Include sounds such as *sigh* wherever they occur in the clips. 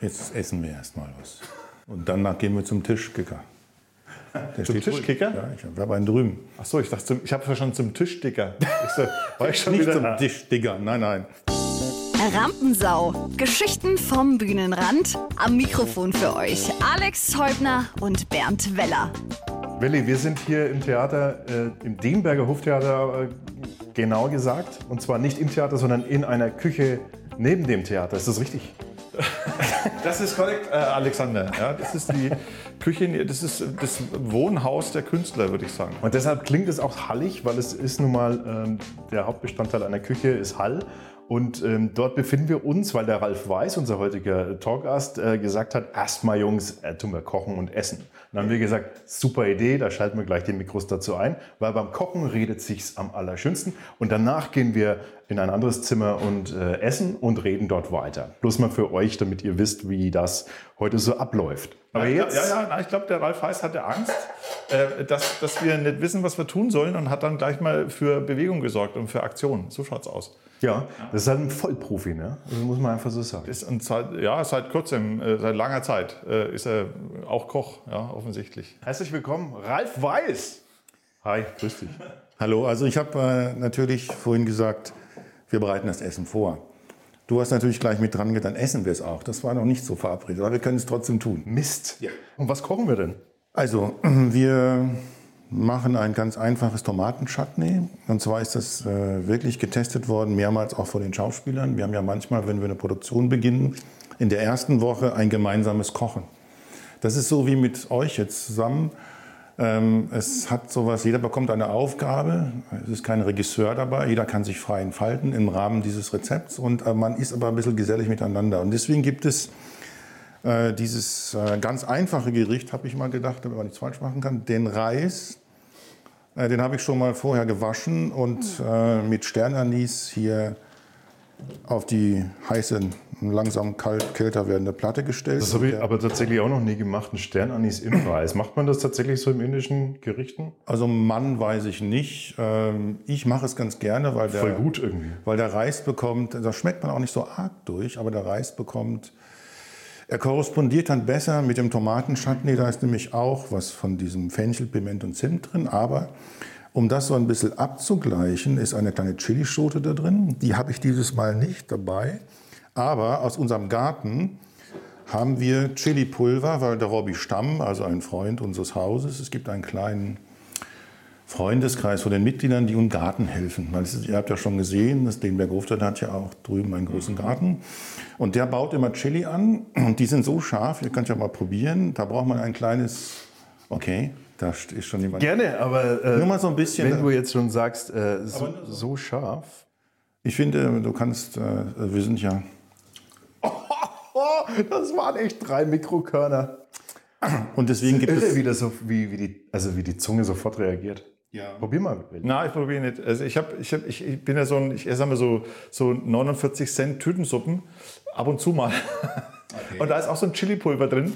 Jetzt essen wir erstmal was. Und danach gehen wir zum Tischkicker. Der zum Tischkicker? Ja, ich habe einen drüben. Ach so, ich dachte, ich habe verstanden zum Tischdicker. Ich so, war ich schon Nicht wieder zum Tischdicker, nein, nein. Rampensau. Geschichten vom Bühnenrand. Am Mikrofon für euch Alex Häubner und Bernd Weller. Willi, wir sind hier im Theater, äh, im Demberger Hoftheater äh, genau gesagt. Und zwar nicht im Theater, sondern in einer Küche neben dem Theater. Ist das richtig? Das ist korrekt, äh, Alexander. Ja, das ist die Küche, das ist das Wohnhaus der Künstler, würde ich sagen. Und deshalb klingt es auch hallig, weil es ist nun mal ähm, der Hauptbestandteil einer Küche ist Hall. Und ähm, dort befinden wir uns, weil der Ralf Weiß, unser heutiger Talkgast, äh, gesagt hat, erstmal Jungs, äh, tun wir kochen und essen. Dann haben wir gesagt, super Idee, da schalten wir gleich die Mikros dazu ein, weil beim Kochen redet sich's am allerschönsten. Und danach gehen wir in ein anderes Zimmer und äh, essen und reden dort weiter. Bloß mal für euch, damit ihr wisst, wie das heute so abläuft. Aber jetzt... Ja, ja, na, ich glaube, der Ralf Heiß hatte Angst, äh, dass, dass wir nicht wissen, was wir tun sollen und hat dann gleich mal für Bewegung gesorgt und für Aktion. So schaut's aus. Ja, das ist halt ein Vollprofi, ne? Das muss man einfach so sagen. Ist, und seit, ja, seit kurzem, äh, seit langer Zeit äh, ist er auch Koch, ja, offensichtlich. Herzlich willkommen, Ralf Weiß. Hi, grüß dich. Hallo, also ich habe äh, natürlich vorhin gesagt, wir bereiten das Essen vor. Du hast natürlich gleich mit dran gedacht, dann essen wir es auch. Das war noch nicht so verabredet, aber wir können es trotzdem tun. Mist. Ja. Und was kochen wir denn? Also, *clears throat* wir machen ein ganz einfaches Tomatenchutney. Und zwar ist das äh, wirklich getestet worden, mehrmals auch von den Schauspielern. Wir haben ja manchmal, wenn wir eine Produktion beginnen, in der ersten Woche ein gemeinsames Kochen. Das ist so wie mit euch jetzt zusammen. Ähm, es hat sowas, jeder bekommt eine Aufgabe. Es ist kein Regisseur dabei. Jeder kann sich frei entfalten im Rahmen dieses Rezepts. Und äh, man ist aber ein bisschen gesellig miteinander. Und deswegen gibt es äh, dieses äh, ganz einfache Gericht, habe ich mal gedacht, damit man nichts falsch machen kann. Den Reis, äh, den habe ich schon mal vorher gewaschen und äh, mit Sternanis hier auf die heiße, langsam kalt, kälter werdende Platte gestellt. Das habe ich aber tatsächlich auch noch nie gemacht, ein Sternanis im Reis. Macht man das tatsächlich so im indischen Gerichten? Also Mann weiß ich nicht. Ähm, Ich mache es ganz gerne, weil der, Voll gut irgendwie. weil der Reis bekommt, da schmeckt man auch nicht so arg durch, aber der Reis bekommt, er korrespondiert dann besser mit dem Tomatenchutney. Da ist nämlich auch was von diesem Fenchel, Piment und Zimt drin. Aber um das so ein bisschen abzugleichen, ist eine kleine Chilischote da drin. Die habe ich dieses Mal nicht dabei. Aber aus unserem Garten haben wir Chili-Pulver, weil der Robby Stamm, also ein Freund unseres Hauses, es gibt einen kleinen Freundeskreis von den Mitgliedern, die im Garten helfen. Weil ist, ihr habt ja schon gesehen, das Denberg Hofstadt hat ja auch drüben einen großen Garten. Und der baut immer Chili an und die sind so scharf, ihr könnt ja mal probieren. Da braucht man ein kleines, okay, da ist schon jemand. Gerne, aber äh, Nur mal so ein bisschen. wenn du jetzt schon sagst, äh, so, so scharf. Ich finde, du kannst, äh, wir sind ja, Oh, *laughs* das waren echt drei Mikrokörner. und deswegen gibt Irre, es, wie, das so, wie, wie, die, also wie die Zunge sofort reagiert. Ja. Probier mal. Na, ich probiere nicht. Also ich, hab, ich, hab, ich, ich bin ja so ein, ich esse einmal so, so 49 Cent Tütensuppen, ab und zu mal. *laughs* Und da ist auch so ein Chili-Pulver drin.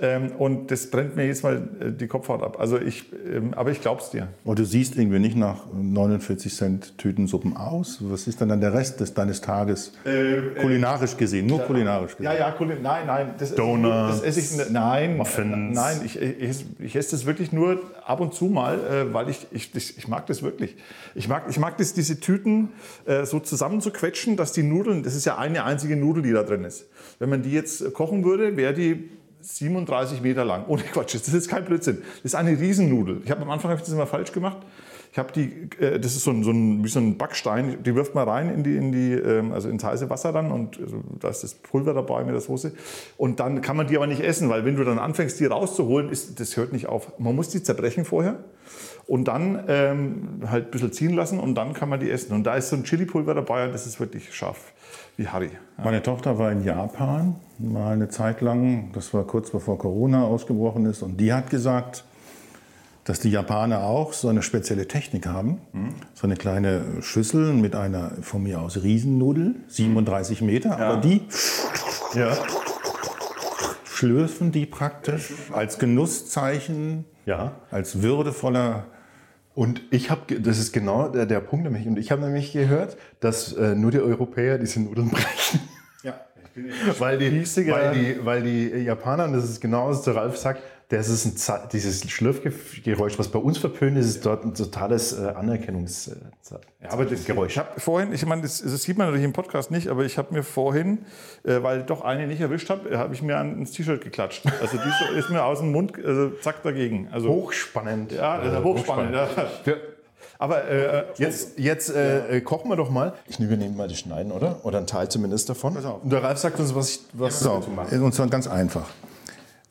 Ähm, und das brennt mir jetzt mal äh, die Kopfhaut ab. Also ich, ähm, aber ich glaub's dir. Und du siehst irgendwie nicht nach 49 Cent Tütensuppen aus. Was ist denn dann der Rest des, deines Tages? kulinarisch gesehen, nur kulinarisch gesehen. Ja, ja, Kulin- nein, nein. Das, Donuts, das esse ich, nein, Muffins. nein, ich, ich, esse- ich esse das wirklich nur ab und zu mal, äh, weil ich, ich, ich, mag das wirklich. Ich mag, ich mag das, diese Tüten äh, so zusammenzuquetschen, dass die Nudeln, das ist ja eine einzige Nudel, die da drin ist. Wenn man die jetzt äh, kochen würde, wäre die 37 Meter lang. Ohne Quatsch, das ist jetzt kein Blödsinn. Das ist eine Riesennudel. Ich habe am Anfang hab ich das immer falsch gemacht. Ich habe die, äh, das ist so ein, so ein, wie so ein Backstein, die wirft man rein in die, in die, ähm, also ins heiße Wasser dann und also, da ist das Pulver dabei mit der Soße. Und dann kann man die aber nicht essen, weil wenn du dann anfängst, die rauszuholen, ist, das hört nicht auf. Man muss die zerbrechen vorher und dann ähm, halt ein bisschen ziehen lassen und dann kann man die essen. Und da ist so ein Chili-Pulver dabei und das ist wirklich scharf wie Harry. Meine Tochter war in Japan mal eine Zeit lang, das war kurz bevor Corona ausgebrochen ist, und die hat gesagt, dass die Japaner auch so eine spezielle Technik haben. So eine kleine Schüssel mit einer von mir aus Riesennudel, 37 Meter, aber die Ja. schlürfen die praktisch als Genusszeichen, Ja. als würdevoller. Und ich habe, das ist genau der, der Punkt nämlich, und ich habe nämlich gehört, dass äh, nur die Europäer diese Nudeln *laughs* brechen. Ja. weil, die, weil, die, weil die Japaner, und das ist genau was der Ralf sagt, das ist ein, dieses Schlürfgeräusch, was bei uns verpönt ist, ist dort ein totales äh, Anerkennungsgeräusch. Ja, aber das Geräusch. Ich habe vorhin, ich meine, das, das sieht man natürlich im Podcast nicht, aber ich habe mir vorhin, äh, weil ich doch eine nicht erwischt habe, habe ich mir an- ins T-Shirt geklatscht. Also die so- ist mir aus dem Mund, also zack dagegen. Also Hochspannend. ja, das ist hochspannend. Ja. Ja. Aber äh, Jetzt, jetzt äh, äh, kochen wir doch mal. Ich nehme, wir nehmen mal die Schneiden, oder? Oder einen Teil zumindest davon. auf. Und der Ralf sagt uns, was, ich, was So, zu machen. und zwar ganz einfach.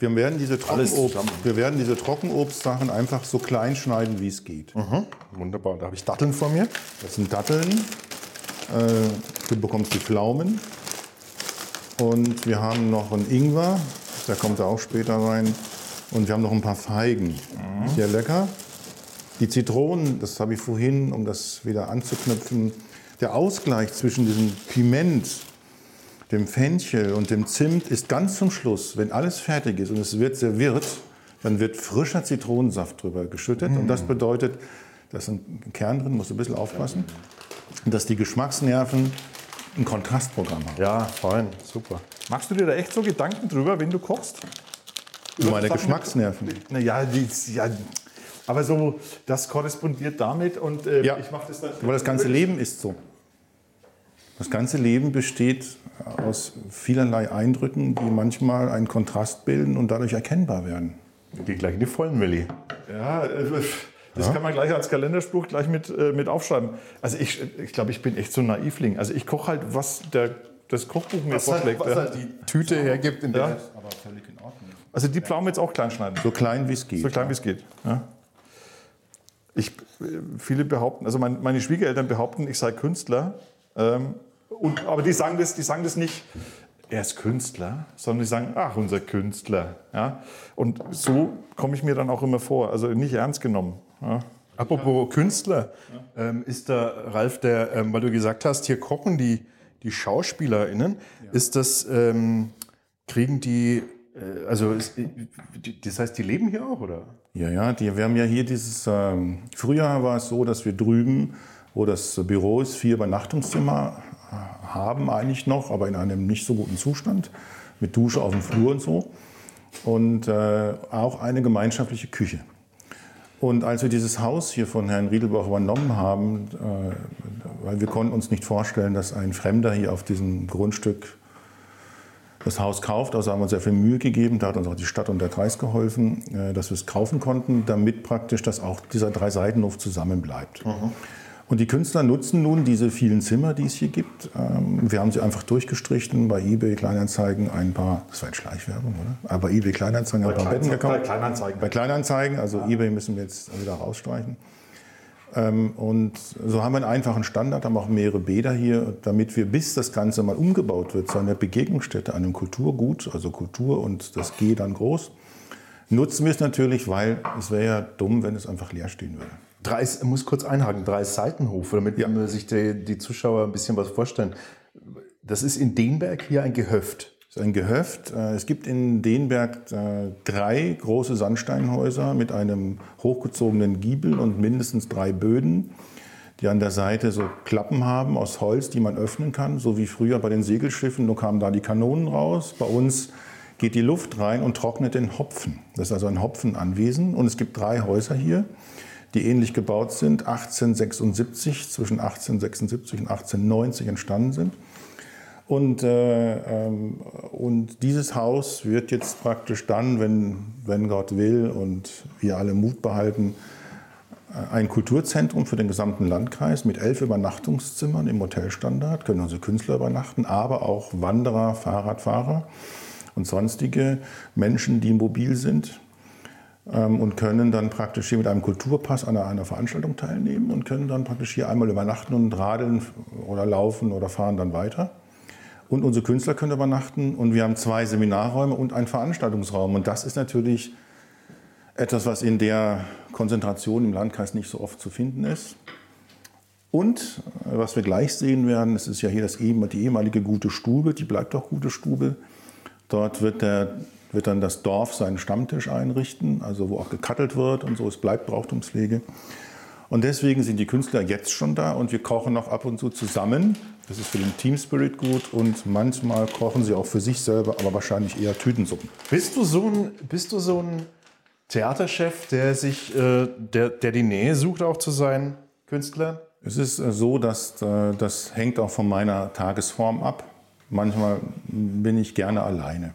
Wir werden diese, Trockenobst, wir werden diese Trockenobstsachen einfach so klein schneiden, wie es geht. Mhm. Wunderbar, da habe ich Datteln vor mir. Das sind Datteln. Äh, du bekommst die Pflaumen. Und wir haben noch einen Ingwer. Der kommt da auch später rein. Und wir haben noch ein paar Feigen. Sehr lecker. Die Zitronen, das habe ich vorhin, um das wieder anzuknüpfen. Der Ausgleich zwischen diesem Piment, dem Fenchel und dem Zimt ist ganz zum Schluss, wenn alles fertig ist und es wird serviert, dann wird frischer Zitronensaft drüber geschüttet. Und das bedeutet, da ist ein Kern drin, musst du ein bisschen aufpassen, dass die Geschmacksnerven ein Kontrastprogramm haben. Ja, fein, super. machst du dir da echt so Gedanken drüber, wenn du kochst? Über meine Sachen- Geschmacksnerven. Naja, die, ja, aber so, das korrespondiert damit und äh, Ja. ich mache das dann. Aber das ganze Leben ist so. Das ganze Leben besteht aus vielerlei Eindrücken, die manchmal einen Kontrast bilden und dadurch erkennbar werden. Geht gleich in die vollen Willi. Ja, äh, das kann man gleich als Kalenderspruch gleich mit, äh, mit aufschreiben. Also ich, ich glaube, ich bin echt so ein Naivling. Also ich koche halt, was der, das Kochbuch mir vorschlägt. ja. halt die Tüte hergibt, in der. Ja. Aber völlig in Ordnung. Also die Pflaumen jetzt auch klein schneiden. So klein wie es geht. So klein wie es geht. Ja. Ich, äh, viele behaupten, also mein, meine Schwiegereltern behaupten, ich sei Künstler. Ähm, und, aber die sagen, das, die sagen das nicht, er ist Künstler, sondern die sagen, ach, unser Künstler. Ja. Und so komme ich mir dann auch immer vor, also nicht ernst genommen. Ja. Apropos Künstler, ähm, ist da Ralf, der, ähm, weil du gesagt hast, hier kochen die, die SchauspielerInnen, ist das, ähm, kriegen die, äh, also ist, das heißt, die leben hier auch, oder? Ja, ja, die, wir haben ja hier dieses, ähm, früher war es so, dass wir drüben, wo das Büro ist, vier Übernachtungszimmer äh, haben eigentlich noch, aber in einem nicht so guten Zustand, mit Dusche auf dem Flur und so. Und äh, auch eine gemeinschaftliche Küche. Und als wir dieses Haus hier von Herrn Riedelbach übernommen haben, äh, weil wir konnten uns nicht vorstellen, dass ein Fremder hier auf diesem Grundstück das Haus kauft. Also haben wir uns sehr viel Mühe gegeben. Da hat uns auch die Stadt und der Kreis geholfen, äh, dass wir es kaufen konnten, damit praktisch das auch dieser Drei-Seitenhof zusammen bleibt. Und die Künstler nutzen nun diese vielen Zimmer, die es hier gibt. Ähm, Wir haben sie einfach durchgestrichen, bei eBay Kleinanzeigen ein paar, das war jetzt Schleichwerbung, oder? Aber bei eBay Kleinanzeigen ein paar Betten gekauft. Bei Kleinanzeigen. Bei Kleinanzeigen, also eBay müssen wir jetzt wieder rausstreichen. Ähm, Und so haben wir einen einfachen Standard, haben auch mehrere Bäder hier, damit wir, bis das Ganze mal umgebaut wird, zu einer Begegnungsstätte, einem Kulturgut, also Kultur und das G dann groß, nutzen wir es natürlich, weil es wäre ja dumm, wenn es einfach leer stehen würde. Drei, ich muss kurz einhaken, drei Seitenhof, damit man sich die, die Zuschauer ein bisschen was vorstellen. Das ist in Denberg hier ein Gehöft. Es ist ein Gehöft. Äh, Es gibt in Denberg äh, drei große Sandsteinhäuser mit einem hochgezogenen Giebel und mindestens drei Böden, die an der Seite so Klappen haben aus Holz, die man öffnen kann, so wie früher bei den Segelschiffen. Nur kamen da die Kanonen raus. Bei uns geht die Luft rein und trocknet den Hopfen. Das ist also ein Hopfenanwesen. Und es gibt drei Häuser hier, die ähnlich gebaut sind, 1876, zwischen 1876 und 1890 entstanden sind. Und, äh, ähm, und dieses Haus wird jetzt praktisch dann, wenn, wenn Gott will und wir alle Mut behalten, äh, ein Kulturzentrum für den gesamten Landkreis mit elf Übernachtungszimmern im Hotelstandard, können unsere Künstler übernachten, aber auch Wanderer, Fahrradfahrer und sonstige Menschen, die mobil sind und können dann praktisch hier mit einem Kulturpass an einer, Veranstaltung teilnehmen und können dann praktisch hier einmal übernachten und radeln oder laufen oder fahren dann weiter. Und unsere Künstler können übernachten und wir haben zwei Seminarräume und einen Veranstaltungsraum. Und das ist natürlich etwas, was in der Konzentration im Landkreis nicht so oft zu finden ist. Und äh, was wir gleich sehen werden, es ist ja hier das, die ehemalige Gute Stube, die bleibt auch Gute Stube. Dort wird, der, wird dann das Dorf seinen Stammtisch einrichten, also wo auch gekattelt wird und so, es bleibt Brauchtumspflege. Und deswegen sind die Künstler jetzt schon da und wir kochen noch ab und zu zusammen. Das ist für den Team Spirit gut und manchmal kochen sie auch für sich selber, aber wahrscheinlich eher Tütensuppen. Bist du so ein, bist du so ein Theaterchef, der sich, äh, der, der die Nähe sucht auch zu seinen Künstlern? Es ist äh, so, dass äh, das hängt auch von meiner Tagesform ab. Manchmal bin ich gerne alleine.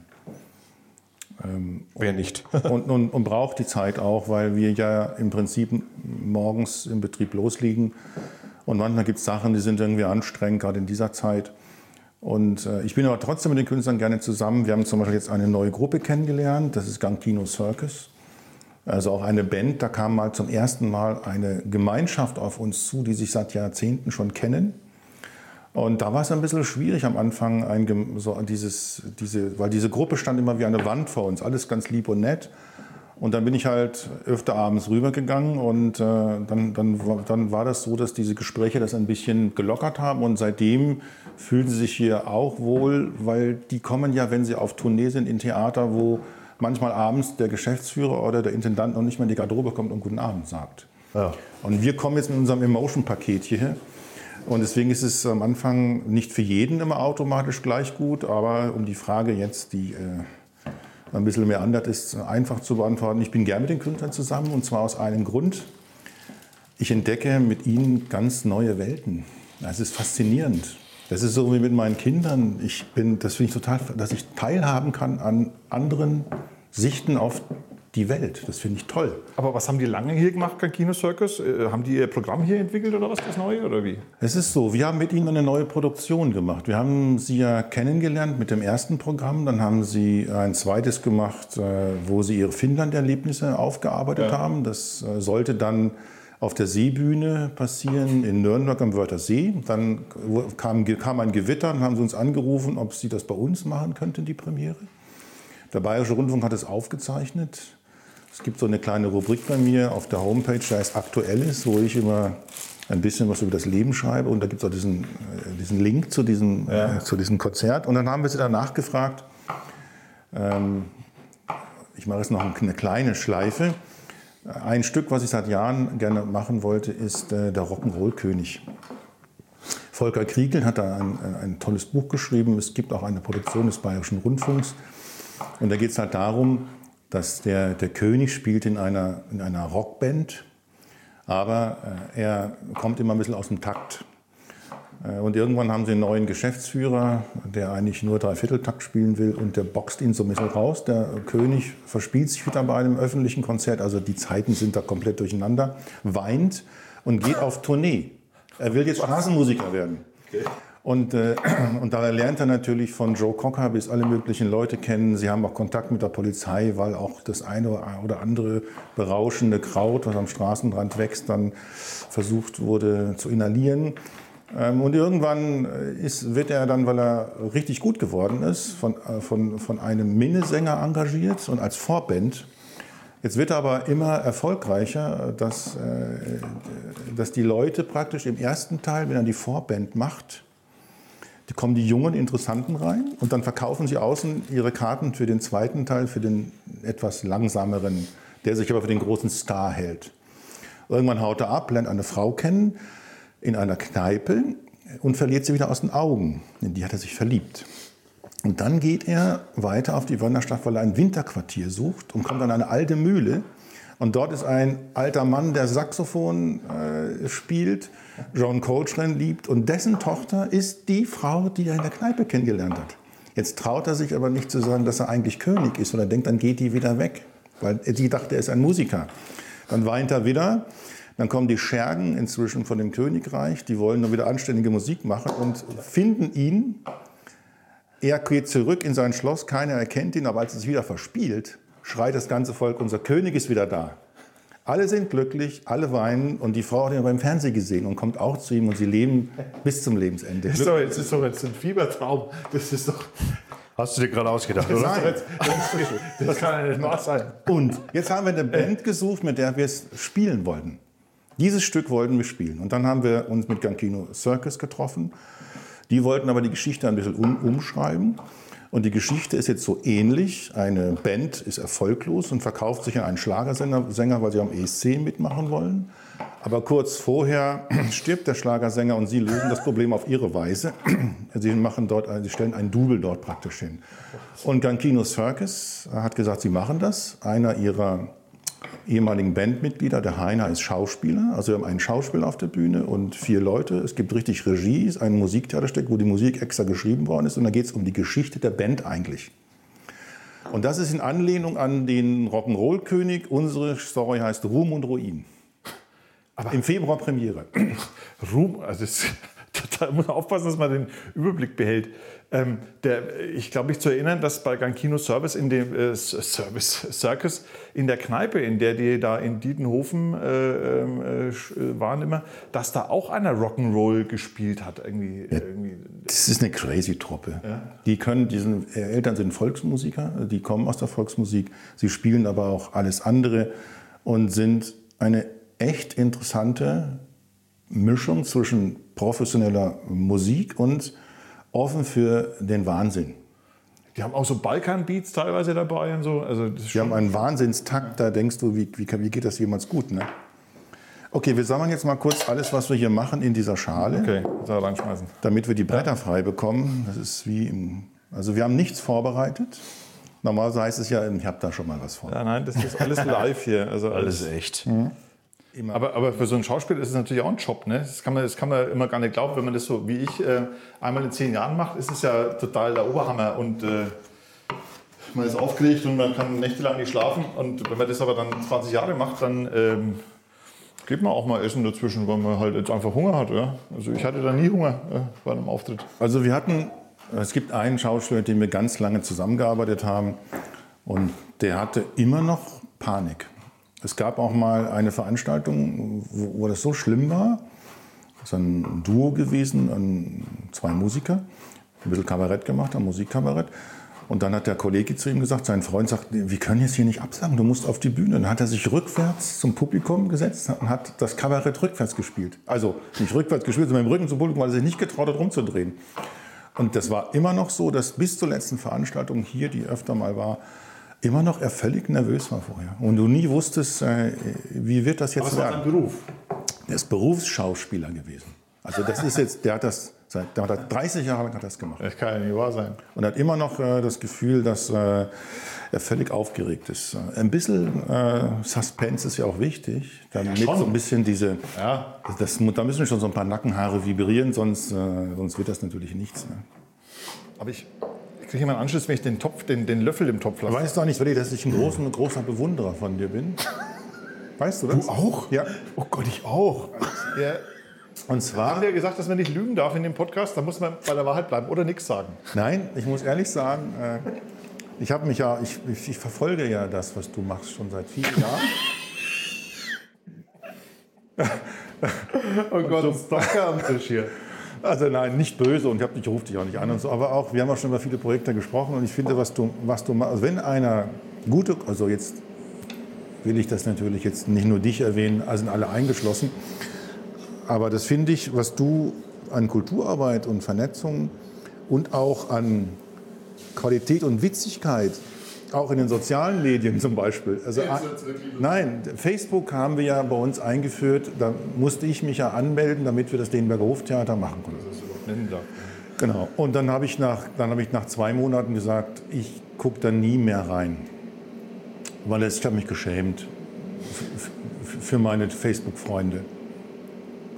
Ähm, Wer nicht? *laughs* und, und, und braucht die Zeit auch, weil wir ja im Prinzip morgens im Betrieb losliegen. Und manchmal gibt es Sachen, die sind irgendwie anstrengend, gerade in dieser Zeit. Und äh, ich bin aber trotzdem mit den Künstlern gerne zusammen. Wir haben zum Beispiel jetzt eine neue Gruppe kennengelernt, das ist Gangkino Circus. Also auch eine Band, da kam mal zum ersten Mal eine Gemeinschaft auf uns zu, die sich seit Jahrzehnten schon kennen. Und da war es ein bisschen schwierig am Anfang, ein, so dieses, diese, weil diese Gruppe stand immer wie eine Wand vor uns, alles ganz lieb und nett. Und dann bin ich halt öfter abends rübergegangen und äh, dann, dann, dann war das so, dass diese Gespräche das ein bisschen gelockert haben und seitdem fühlen sie sich hier auch wohl, weil die kommen ja, wenn sie auf Tournee sind, in Theater, wo manchmal abends der Geschäftsführer oder der Intendant noch nicht mal in die Garderobe kommt und Guten Abend sagt. Ja. Und wir kommen jetzt mit unserem Emotion-Paket hierher. Und deswegen ist es am Anfang nicht für jeden immer automatisch gleich gut, aber um die Frage jetzt, die äh, ein bisschen mehr andert ist, einfach zu beantworten. Ich bin gern mit den Künstlern zusammen und zwar aus einem Grund. Ich entdecke mit ihnen ganz neue Welten. Das ist faszinierend. Das ist so wie mit meinen Kindern. Ich bin, das finde ich total, dass ich teilhaben kann an anderen Sichten auf die Welt. Das finde ich toll. Aber was haben die lange hier gemacht beim Kino Circus? Äh, haben die ihr Programm hier entwickelt oder was, das Neue oder wie? Es ist so, wir haben mit ihnen eine neue Produktion gemacht. Wir haben sie ja kennengelernt mit dem ersten Programm, dann haben sie ein zweites gemacht, äh, wo sie ihre Finnland-Erlebnisse aufgearbeitet ja. haben. Das äh, sollte dann auf der Seebühne passieren in Nürnberg am Wörthersee. Dann kam, kam ein Gewitter und haben sie uns angerufen, ob sie das bei uns machen könnten, die Premiere. Der Bayerische Rundfunk hat es aufgezeichnet. Es gibt so eine kleine Rubrik bei mir auf der Homepage, da ist Aktuelles, wo ich immer ein bisschen was über das Leben schreibe. Und da gibt es auch diesen, äh, diesen Link zu diesem, ja. äh, zu diesem Konzert. Und dann haben wir sie danach gefragt. Ähm, ich mache jetzt noch eine kleine Schleife. Ein Stück, was ich seit Jahren gerne machen wollte, ist äh, der Rock'n'Roll-König. Volker Kriegel hat da ein, ein, tolles Buch geschrieben. Es gibt auch eine Produktion des Bayerischen Rundfunks. Und da geht es halt darum, dass der, der König spielt in einer, in einer Rockband, aber äh, er kommt immer ein bisschen aus dem Takt. Äh, und irgendwann haben sie einen neuen Geschäftsführer, der eigentlich nur Dreivierteltakt spielen will und der boxt ihn so ein bisschen raus. Der König verspielt sich wieder bei einem öffentlichen Konzert, also die Zeiten sind da komplett durcheinander, weint und geht auf Tournee. Er will jetzt Straßenmusiker werden. Okay. Und, äh, *clears throat* und da lernt er natürlich von Joe Cocker bis alle möglichen Leute kennen. Sie haben auch Kontakt mit der Polizei, weil auch das eine oder andere berauschende Kraut, was am Straßenrand wächst, dann versucht wurde zu inhalieren. Ähm, und irgendwann äh, ist, wird er dann, weil er richtig gut geworden ist, von, äh, von, von einem Minnesänger engagiert und als Vorband. Jetzt wird er aber immer erfolgreicher, dass, äh, dass die Leute praktisch im ersten Teil, wenn er die Vorband macht, die kommen die jungen Interessanten rein und dann verkaufen sie außen ihre Karten für den zweiten Teil, für den etwas langsameren, der sich aber für den großen Star hält. Irgendwann haut er ab, lernt eine Frau kennen in einer Kneipe und verliert sie wieder aus den Augen. In die hat er sich verliebt. Und dann geht er weiter auf die Wanderstadt, weil er ein Winterquartier sucht und kommt an eine alte Mühle. Und dort ist ein alter Mann, der Saxophon äh, spielt John Coltrane liebt und dessen Tochter ist die Frau, die er in der Kneipe kennengelernt hat. Jetzt traut er sich aber nicht zu sagen, dass er eigentlich König ist, sondern denkt, dann geht die wieder weg, weil sie dachte, er ist ein Musiker. Dann weint er wieder. Dann kommen die Schergen inzwischen von dem Königreich, die wollen nur wieder anständige Musik machen und finden ihn. Er geht zurück in sein Schloss, keiner erkennt ihn, aber als er sich wieder verspielt, schreit das ganze Volk, unser König ist wieder da. Alle sind glücklich, alle weinen und die Frau hat ihn beim Fernsehen gesehen und kommt auch zu ihm und sie leben bis zum Lebensende. Das ist doch, das ist doch jetzt ein Fiebertraum. Das ist doch. Hast du dir gerade ausgedacht, oder? Nein, das, das kann ja nicht wahr sein. Und jetzt haben wir eine Band gesucht, mit der wir es spielen wollten. Dieses Stück wollten wir spielen. Und dann haben wir uns mit Gankino Circus getroffen. Die wollten aber die Geschichte ein bisschen um, umschreiben. Und die Geschichte ist jetzt so ähnlich. Eine Band ist erfolglos und verkauft sich an einen Schlagersänger, Sänger, weil sie am ESC mitmachen wollen. Aber kurz vorher *clears throat* stirbt der Schlagersänger und sie lösen das Problem auf ihre Weise. *clears throat* Sie, machen dort, sie stellen ein Double dort praktisch hin. Und Gankino Circus hat gesagt, sie machen das. Einer ihrer ehemaligen Bandmitglieder, der Heiner, ist Schauspieler. Also wir haben einen Schauspieler auf der Bühne und vier Leute. Es gibt richtig Regie, ist ein Musiktheaterstück, wo die Musik extra geschrieben worden ist. Und da geht es um die Geschichte der Band eigentlich. Und das ist in Anlehnung an den Rock'n'Roll-König. Unsere Story heißt Ruhm und Ruin. Aber Im Februar Premiere. Ruhm, also das, da *laughs* muss man aufpassen, dass man den Überblick behält. Ähm, der, ich glaube, mich zu erinnern, dass bei Gankino Service in dem äh, Service *laughs* Circus in der Kneipe, in der die da in Dietenhofen äh, ähm, äh, äh, waren immer, dass da auch einer Rock'n'Roll gespielt hat. Irgendwie, ja, irgendwie. Das ist eine crazy Truppe. Ja? Die können, die sind, äh, Eltern sind Volksmusiker, die kommen aus der Volksmusik, sie spielen aber auch alles andere und sind eine echt interessante Mischung zwischen professioneller Musik und offen für den Wahnsinn. Die haben auch so Balkan-Beats teilweise dabei und so. Also die haben einen Wahnsinnstakt, da denkst du, wie, wie, wie geht das jemals gut, ne? Okay, wir sammeln jetzt mal kurz alles, was wir hier machen, in dieser Schale. Okay, da reinschmeißen. Damit wir die Bretter frei bekommen. Das ist wie im, also wir haben nichts vorbereitet. Normalerweise heißt es ja, ich habe da schon mal was vor. Ja, nein, das ist alles live hier. Also alles, alles echt. Mhm. Aber, aber, für so einen Schauspieler ist es natürlich auch ein Job. Ne? Das, kann man, das kann man immer gar nicht glauben. Wenn man das so wie ich äh, einmal in zehn Jahren macht, ist es ja total der Oberhammer. Und äh, man ist aufgeregt und man kann nächtelang nicht schlafen. Und wenn man das aber dann 20 Jahre macht, dann ähm, geht man auch mal essen dazwischen, weil man halt jetzt einfach Hunger hat. Ja? Also ich hatte da nie Hunger äh, bei einem Auftritt. Also wir hatten, es gibt einen Schauspieler, mit dem wir ganz lange zusammengearbeitet haben. Und der hatte immer noch Panik. Es gab auch mal eine Veranstaltung, wo, wo das so schlimm war. Das ist ein Duo gewesen, ein, zwei Musiker, ein bisschen Kabarett gemacht, ein Musikkabarett. Und dann hat der Kollege zu ihm gesagt, sein Freund sagt, wir können jetzt hier nicht absagen, du musst auf die Bühne. Dann hat er sich rückwärts zum Publikum gesetzt und hat das Kabarett rückwärts gespielt. Also nicht rückwärts gespielt, sondern mit dem Rücken zum Publikum, weil er sich nicht getraut hat, rumzudrehen. Und das war immer noch so, dass bis zur letzten Veranstaltung hier, die öfter mal war, immer noch er völlig nervös war vorher. Und du nie wusstest, äh, wie wird das jetzt Was werden. Was war dein Beruf? Der ist Berufsschauspieler gewesen. Also das ist jetzt, der hat das seit der hat 30 Jahre lang hat das gemacht. Das kann ja nicht wahr sein. Und hat immer noch äh, das Gefühl, dass äh, er völlig aufgeregt ist. Ein bisschen äh, Suspense ist ja auch wichtig, damit ja, so ein bisschen diese, ja. das, da müssen schon so ein paar Nackenhaare vibrieren, sonst, äh, sonst wird das natürlich nichts. Ne? Aber ich, kriege ich immer einen Anschluss, wenn ich den, Topf, den, den Löffel im Topf lasse. Weißt du auch nicht, dass ich ein großer, großer Bewunderer von dir bin? Weißt du das? Du auch? Ja. Oh Gott, ich auch. Ja. Und zwar. Haben wir gesagt, dass man nicht lügen darf in dem Podcast? Da muss man bei der Wahrheit bleiben oder nichts sagen. Nein, ich muss ehrlich sagen, äh, ich habe mich ja, ich, ich, ich, verfolge ja das, was du machst, schon seit vielen Jahren. *laughs* oh Gott, das ist doch am Tisch hier. Also nein, nicht böse und ich, ich rufe dich auch nicht an und so, aber auch, wir haben auch schon über viele Projekte gesprochen und ich finde, was du, was du machst, also wenn einer gute, also jetzt will ich das natürlich jetzt nicht nur dich erwähnen, also sind alle eingeschlossen, aber das finde ich, was du an Kulturarbeit und Vernetzung und auch an Qualität und Witzigkeit auch in den sozialen Medien zum Beispiel. Also, nein, Facebook haben wir ja bei uns eingeführt. Da musste ich mich ja anmelden, damit wir das Denenberger Hoftheater machen konnten. Genau. Und dann habe ich, nach, hab ich nach zwei Monaten gesagt, ich gucke da nie mehr rein. Weil ich habe mich geschämt für meine Facebook-Freunde.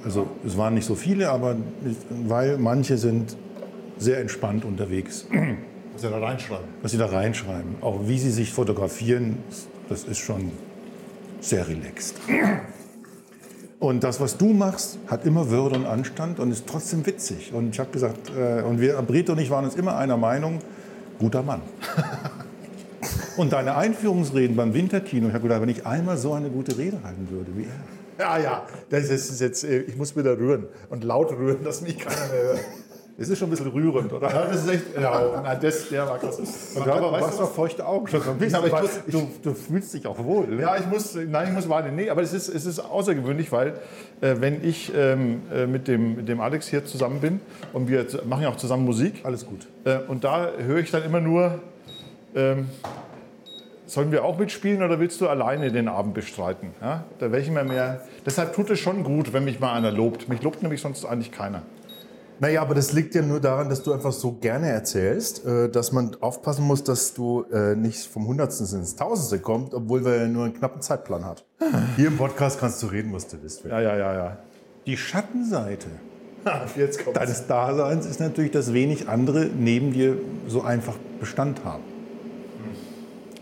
Also es waren nicht so viele, aber weil manche sind sehr entspannt unterwegs. Was Sie da reinschreiben. Was Sie da reinschreiben. Auch wie Sie sich fotografieren, das ist schon sehr relaxed. Und das, was du machst, hat immer Würde und Anstand und ist trotzdem witzig. Und ich habe gesagt, äh, und wir, Brito und ich waren uns immer einer Meinung, guter Mann. *laughs* und deine Einführungsreden beim Winterkino, ich habe gedacht, wenn ich einmal so eine gute Rede halten würde wie er. Ja, ja, das ist jetzt, äh, ich muss wieder rühren und laut rühren, dass mich keiner mehr hört. Das ist schon ein bisschen rührend, oder? Ja, das ist echt. Ja, Na, das, der war krass. Und du, aber weißt du, doch feuchte Augen schon so ein *laughs* bisschen. aber ich muss- du, du fühlst dich auch wohl. Ne? Ja, ich muss, nein, ich muss warten. Nee, aber es ist, es ist außergewöhnlich, weil äh, wenn ich ähm, äh, mit, dem, mit dem Alex hier zusammen bin und wir machen ja auch zusammen Musik Alles gut. äh, und da höre ich dann immer nur, ähm, sollen wir auch mitspielen oder willst du alleine den Abend bestreiten? Ja? Da wäre ich immer mehr. Deshalb tut es schon gut, wenn mich mal einer lobt. Mich lobt nämlich sonst eigentlich keiner. Naja, aber das liegt ja nur daran, dass du einfach so gerne erzählst, äh, dass man aufpassen muss, dass du äh, nicht vom Hundertsten ins Tausendste kommst, obwohl wir ja nur einen knappen Zeitplan hat. Hier im Podcast kannst du reden, was du willst. Ja, ja, ja, ja. Die Schattenseite *laughs* Jetzt kommt deines Daseins ist natürlich, dass wenig andere neben dir so einfach Bestand haben.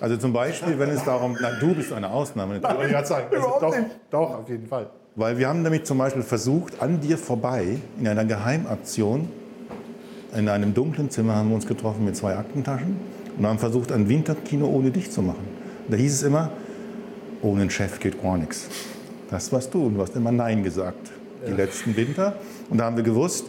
Also zum Beispiel, wenn es darum, na, du bist eine Ausnahme, *laughs* Wollte ich sagen. Also doch, nicht. doch, auf jeden Fall. Weil wir haben nämlich zum Beispiel versucht, an dir vorbei, in einer Geheimaktion, in einem dunklen Zimmer haben wir uns getroffen mit zwei Aktentaschen und haben versucht, ein Winterkino ohne dich zu machen. Da hieß es immer, ohne einen Chef geht gar nichts. Das warst du und du hast immer Nein gesagt, die letzten Winter. Und da haben wir gewusst,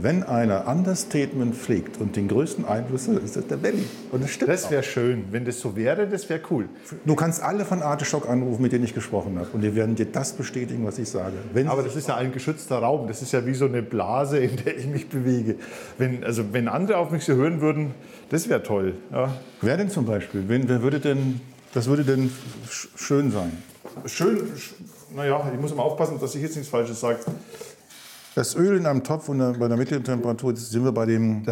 wenn einer Understatement pflegt und den größten Einfluss hat, ist das der Belly. Und das stimmt Das wäre schön. Wenn das so wäre, das wäre cool. Du kannst alle von Artischock anrufen, mit denen ich gesprochen habe. Und die werden dir das bestätigen, was ich sage. Wenn Aber das ist ja ein geschützter Raum. Das ist ja wie so eine Blase, in der ich mich bewege. Wenn, also wenn andere auf mich so hören würden, das wäre toll. Ja. wer denn zum Beispiel? Wen, wer würde denn, das würde denn sch- schön sein? Schön, sch- naja, ich muss immer aufpassen, dass ich jetzt nichts Falsches sage. Das Öl in einem Topf und bei der mittleren Temperatur, sind wir bei dem...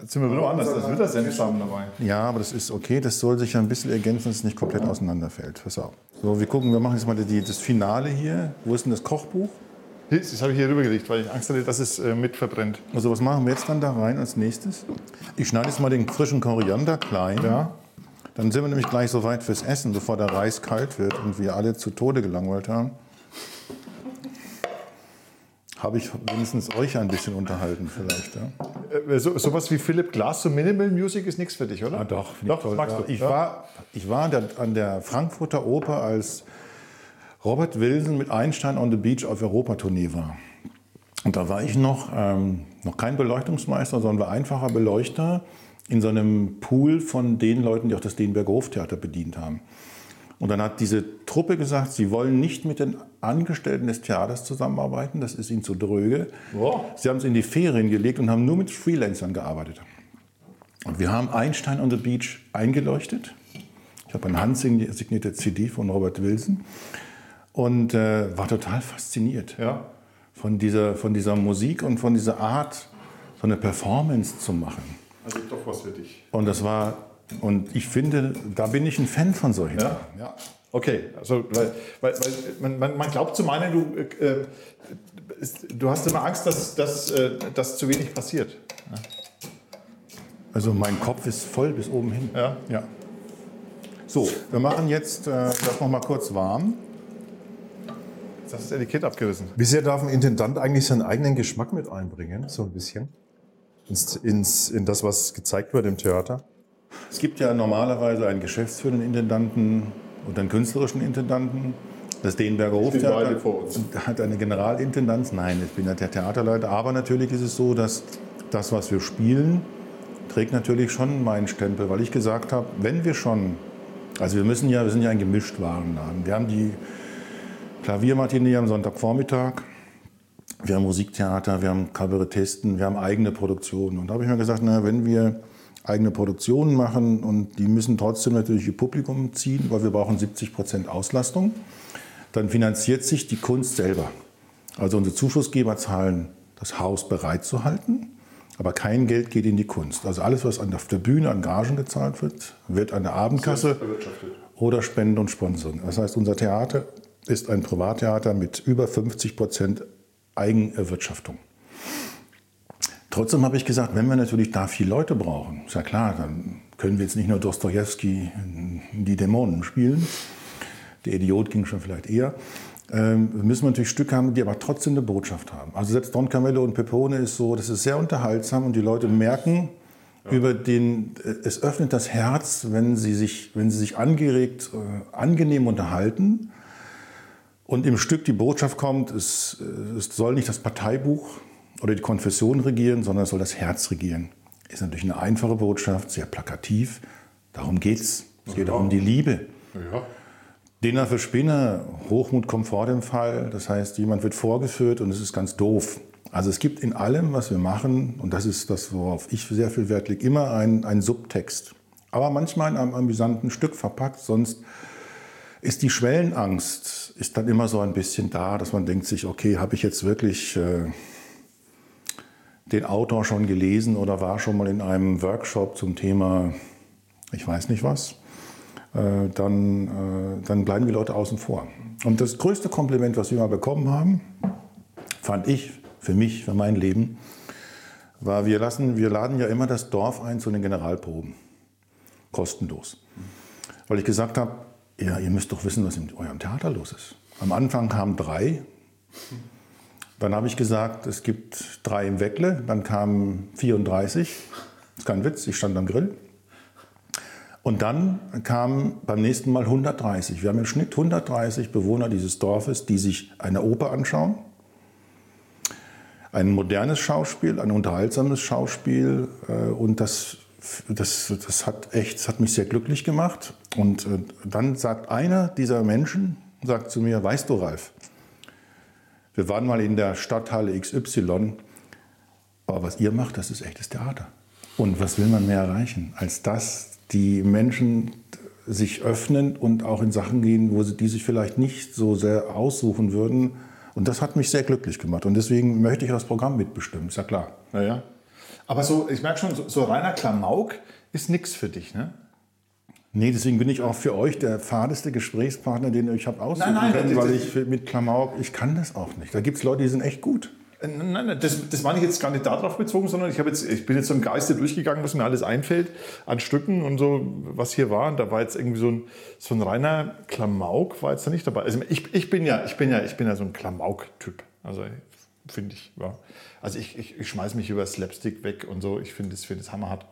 Jetzt sind wir wieder anders. Das wird das Senfsamen dabei. Ja, aber das ist okay. Das soll sich ja ein bisschen ergänzen, dass es nicht komplett auseinanderfällt. Pass auf. So, wir gucken, wir machen jetzt mal die, das Finale hier. Wo ist denn das Kochbuch? Das habe ich hier rübergelegt, weil ich Angst hatte, dass es äh, mit verbrennt. Also was machen wir jetzt dann da rein als nächstes? Ich schneide jetzt mal den frischen Koriander klein. Ja. Dann sind wir nämlich gleich so weit fürs Essen, bevor der Reis kalt wird und wir alle zu Tode gelangweilt haben. Habe ich wenigstens euch ein bisschen unterhalten vielleicht. Ja? Äh, so, sowas wie Philipp Glass, so Minimal Music ist nichts für dich, oder? Ah, doch, doch ich toll. magst Ja, du. Ich Ja. war, ich war an der, an der Frankfurter Oper, als Robert Wilson mit Einstein on the Beach auf Europatournee war. Und da war ich noch, ähm, noch kein Beleuchtungsmeister, sondern war einfacher Beleuchter in so einem Pool von den Leuten, die auch das Denberger Hoftheater bedient haben. Und dann hat diese Truppe gesagt, sie wollen nicht mit den Angestellten des Theaters zusammenarbeiten, das ist ihnen zu dröge. Wow. Sie haben es in die Ferien gelegt und haben nur mit Freelancern gearbeitet. Und wir haben Einstein on the Beach eingeleuchtet. Ich habe eine handsignierte CD von Robert Wilson und äh, war total fasziniert Ja. von dieser, von dieser Musik und von dieser Art, so eine Performance zu machen. Also doch was für dich. Und das war, und ich finde, da bin ich ein Fan von solchen Ja? Sachen. Ja. Okay, also weil, weil, weil man, man, man glaubt zu meinen, du, äh, du hast immer Angst, dass, dass, äh, dass zu wenig passiert. Also mein Kopf ist voll bis oben hin. Ja. ja. So, wir machen jetzt äh, das noch mal kurz warm. Jetzt hast du das Etikett abgerissen. Wie sehr darf ein Intendant eigentlich seinen eigenen Geschmack mit einbringen? So ein bisschen. Ins, ins, in das, was gezeigt wird im Theater? Es gibt ja normalerweise einen geschäftsführenden Intendanten und einen künstlerischen Intendanten. Das Denberger Hoftheater beide vor uns. hat eine Generalintendanz. Nein, ich bin ja der Theaterleiter. Aber natürlich ist es so, dass das, was wir spielen, trägt natürlich schon meinen Stempel, weil ich gesagt habe, wenn wir schon, also wir müssen ja, wir sind ja ein Gemischtwarenladen. Wir haben die Klaviermatinee am Sonntagvormittag, wir haben Musiktheater, wir haben Kabarettisten, wir haben eigene Produktionen. Und da habe ich mir gesagt, na, wenn wir eigene Produktionen machen und die müssen trotzdem natürlich ihr Publikum ziehen, weil wir brauchen 70 Prozent Auslastung, dann finanziert sich die Kunst selber. Also unsere Zuschussgeber zahlen das Haus bereitzuhalten, aber kein Geld geht in die Kunst. Also alles, was an- auf der Bühne an Gagen gezahlt wird, wird an der Abendkasse oder Spenden und Sponsoren. Das heißt, unser Theater ist ein Privattheater mit über 50 Prozent Eigenerwirtschaftung. Trotzdem habe ich gesagt, wenn wir natürlich da viele Leute brauchen, ist ja klar, dann können wir jetzt nicht nur Dostoevsky die Dämonen spielen. Der Idiot ging schon vielleicht eher. Ähm, wir müssen natürlich Stücke haben, die aber trotzdem eine Botschaft haben. Also selbst Don Camillo und Pepone ist so, das ist sehr unterhaltsam und die Leute merken, über den, äh, es öffnet das Herz, wenn sie sich, wenn sie sich angeregt, äh, angenehm unterhalten. Und im Stück die Botschaft kommt, es, äh, es soll nicht das Parteibuch oder die Konfession regieren, sondern es soll das Herz regieren. Ist natürlich eine einfache Botschaft, sehr plakativ. Darum geht's. Es geht auch um die Liebe. Ja. Dinner für Spinner, Hochmut kommt vor dem Fall. Das heißt, jemand wird vorgeführt und es ist ganz doof. Also es gibt in allem, was wir machen, und das ist das, worauf ich sehr viel Wert lege, immer einen, einen Subtext. Aber manchmal in einem amüsanten Stück verpackt, sonst ist die Schwellenangst ist dann immer so ein bisschen da, dass man denkt sich, okay, habe ich jetzt wirklich äh, den Autor schon gelesen oder war schon mal in einem Workshop zum Thema, ich weiß nicht was, äh, dann, äh, dann bleiben die Leute außen vor. Und das größte Kompliment, was wir mal bekommen haben, fand ich für mich, für mein Leben, war, wir, lassen, wir laden ja immer das Dorf ein zu den Generalproben. Kostenlos. Weil ich gesagt habe, ja, ihr müsst doch wissen, was in eurem Theater los ist. Am Anfang kamen drei. Dann habe ich gesagt, es gibt drei im Weckle. Dann kamen 34. Das ist kein Witz, ich stand am Grill. Und dann kamen beim nächsten Mal 130. Wir haben im Schnitt 130 Bewohner dieses Dorfes, die sich eine Oper anschauen, ein modernes Schauspiel, ein unterhaltsames Schauspiel. äh, Und das, das, das, hat echt, das hat mich sehr glücklich gemacht. Und äh, dann sagt einer dieser Menschen, sagt zu mir, weißt du, Ralf, wir waren mal in der Stadthalle XY, aber was ihr macht, das ist echtes Theater. Und was will man mehr erreichen, als dass die Menschen sich öffnen und auch in Sachen gehen, wo sie die sich vielleicht nicht so sehr aussuchen würden. Und das hat mich sehr glücklich gemacht. Und deswegen möchte ich das Programm mitbestimmen, ist ja klar. Naja. Aber so, ich merke schon, so, so reiner Klamauk ist nichts für dich, ne? Nee, deswegen bin ich auch für euch der fadeste Gesprächspartner, den ich habe aussuchen Nein, nein, können, weil ich mit Klamauk, ich kann das auch nicht. Da gibt es Leute, die sind echt gut. Äh, Nein, nein, das, das meine ich jetzt gar nicht darauf bezogen, sondern ich, habe jetzt, ich bin jetzt so im Geiste durchgegangen, was mir alles einfällt an Stücken und so, was hier war. Und da war jetzt irgendwie so ein, so ein reiner Klamauk, war jetzt da nicht dabei. Also ich, ich, bin, ja, ich, bin, ja, ich bin ja so ein Klamauk-Typ. Also finde ich, ja. Also ich, ich, ich schmeiß mich über Slapstick weg und so. Ich finde das, find das hammerhart.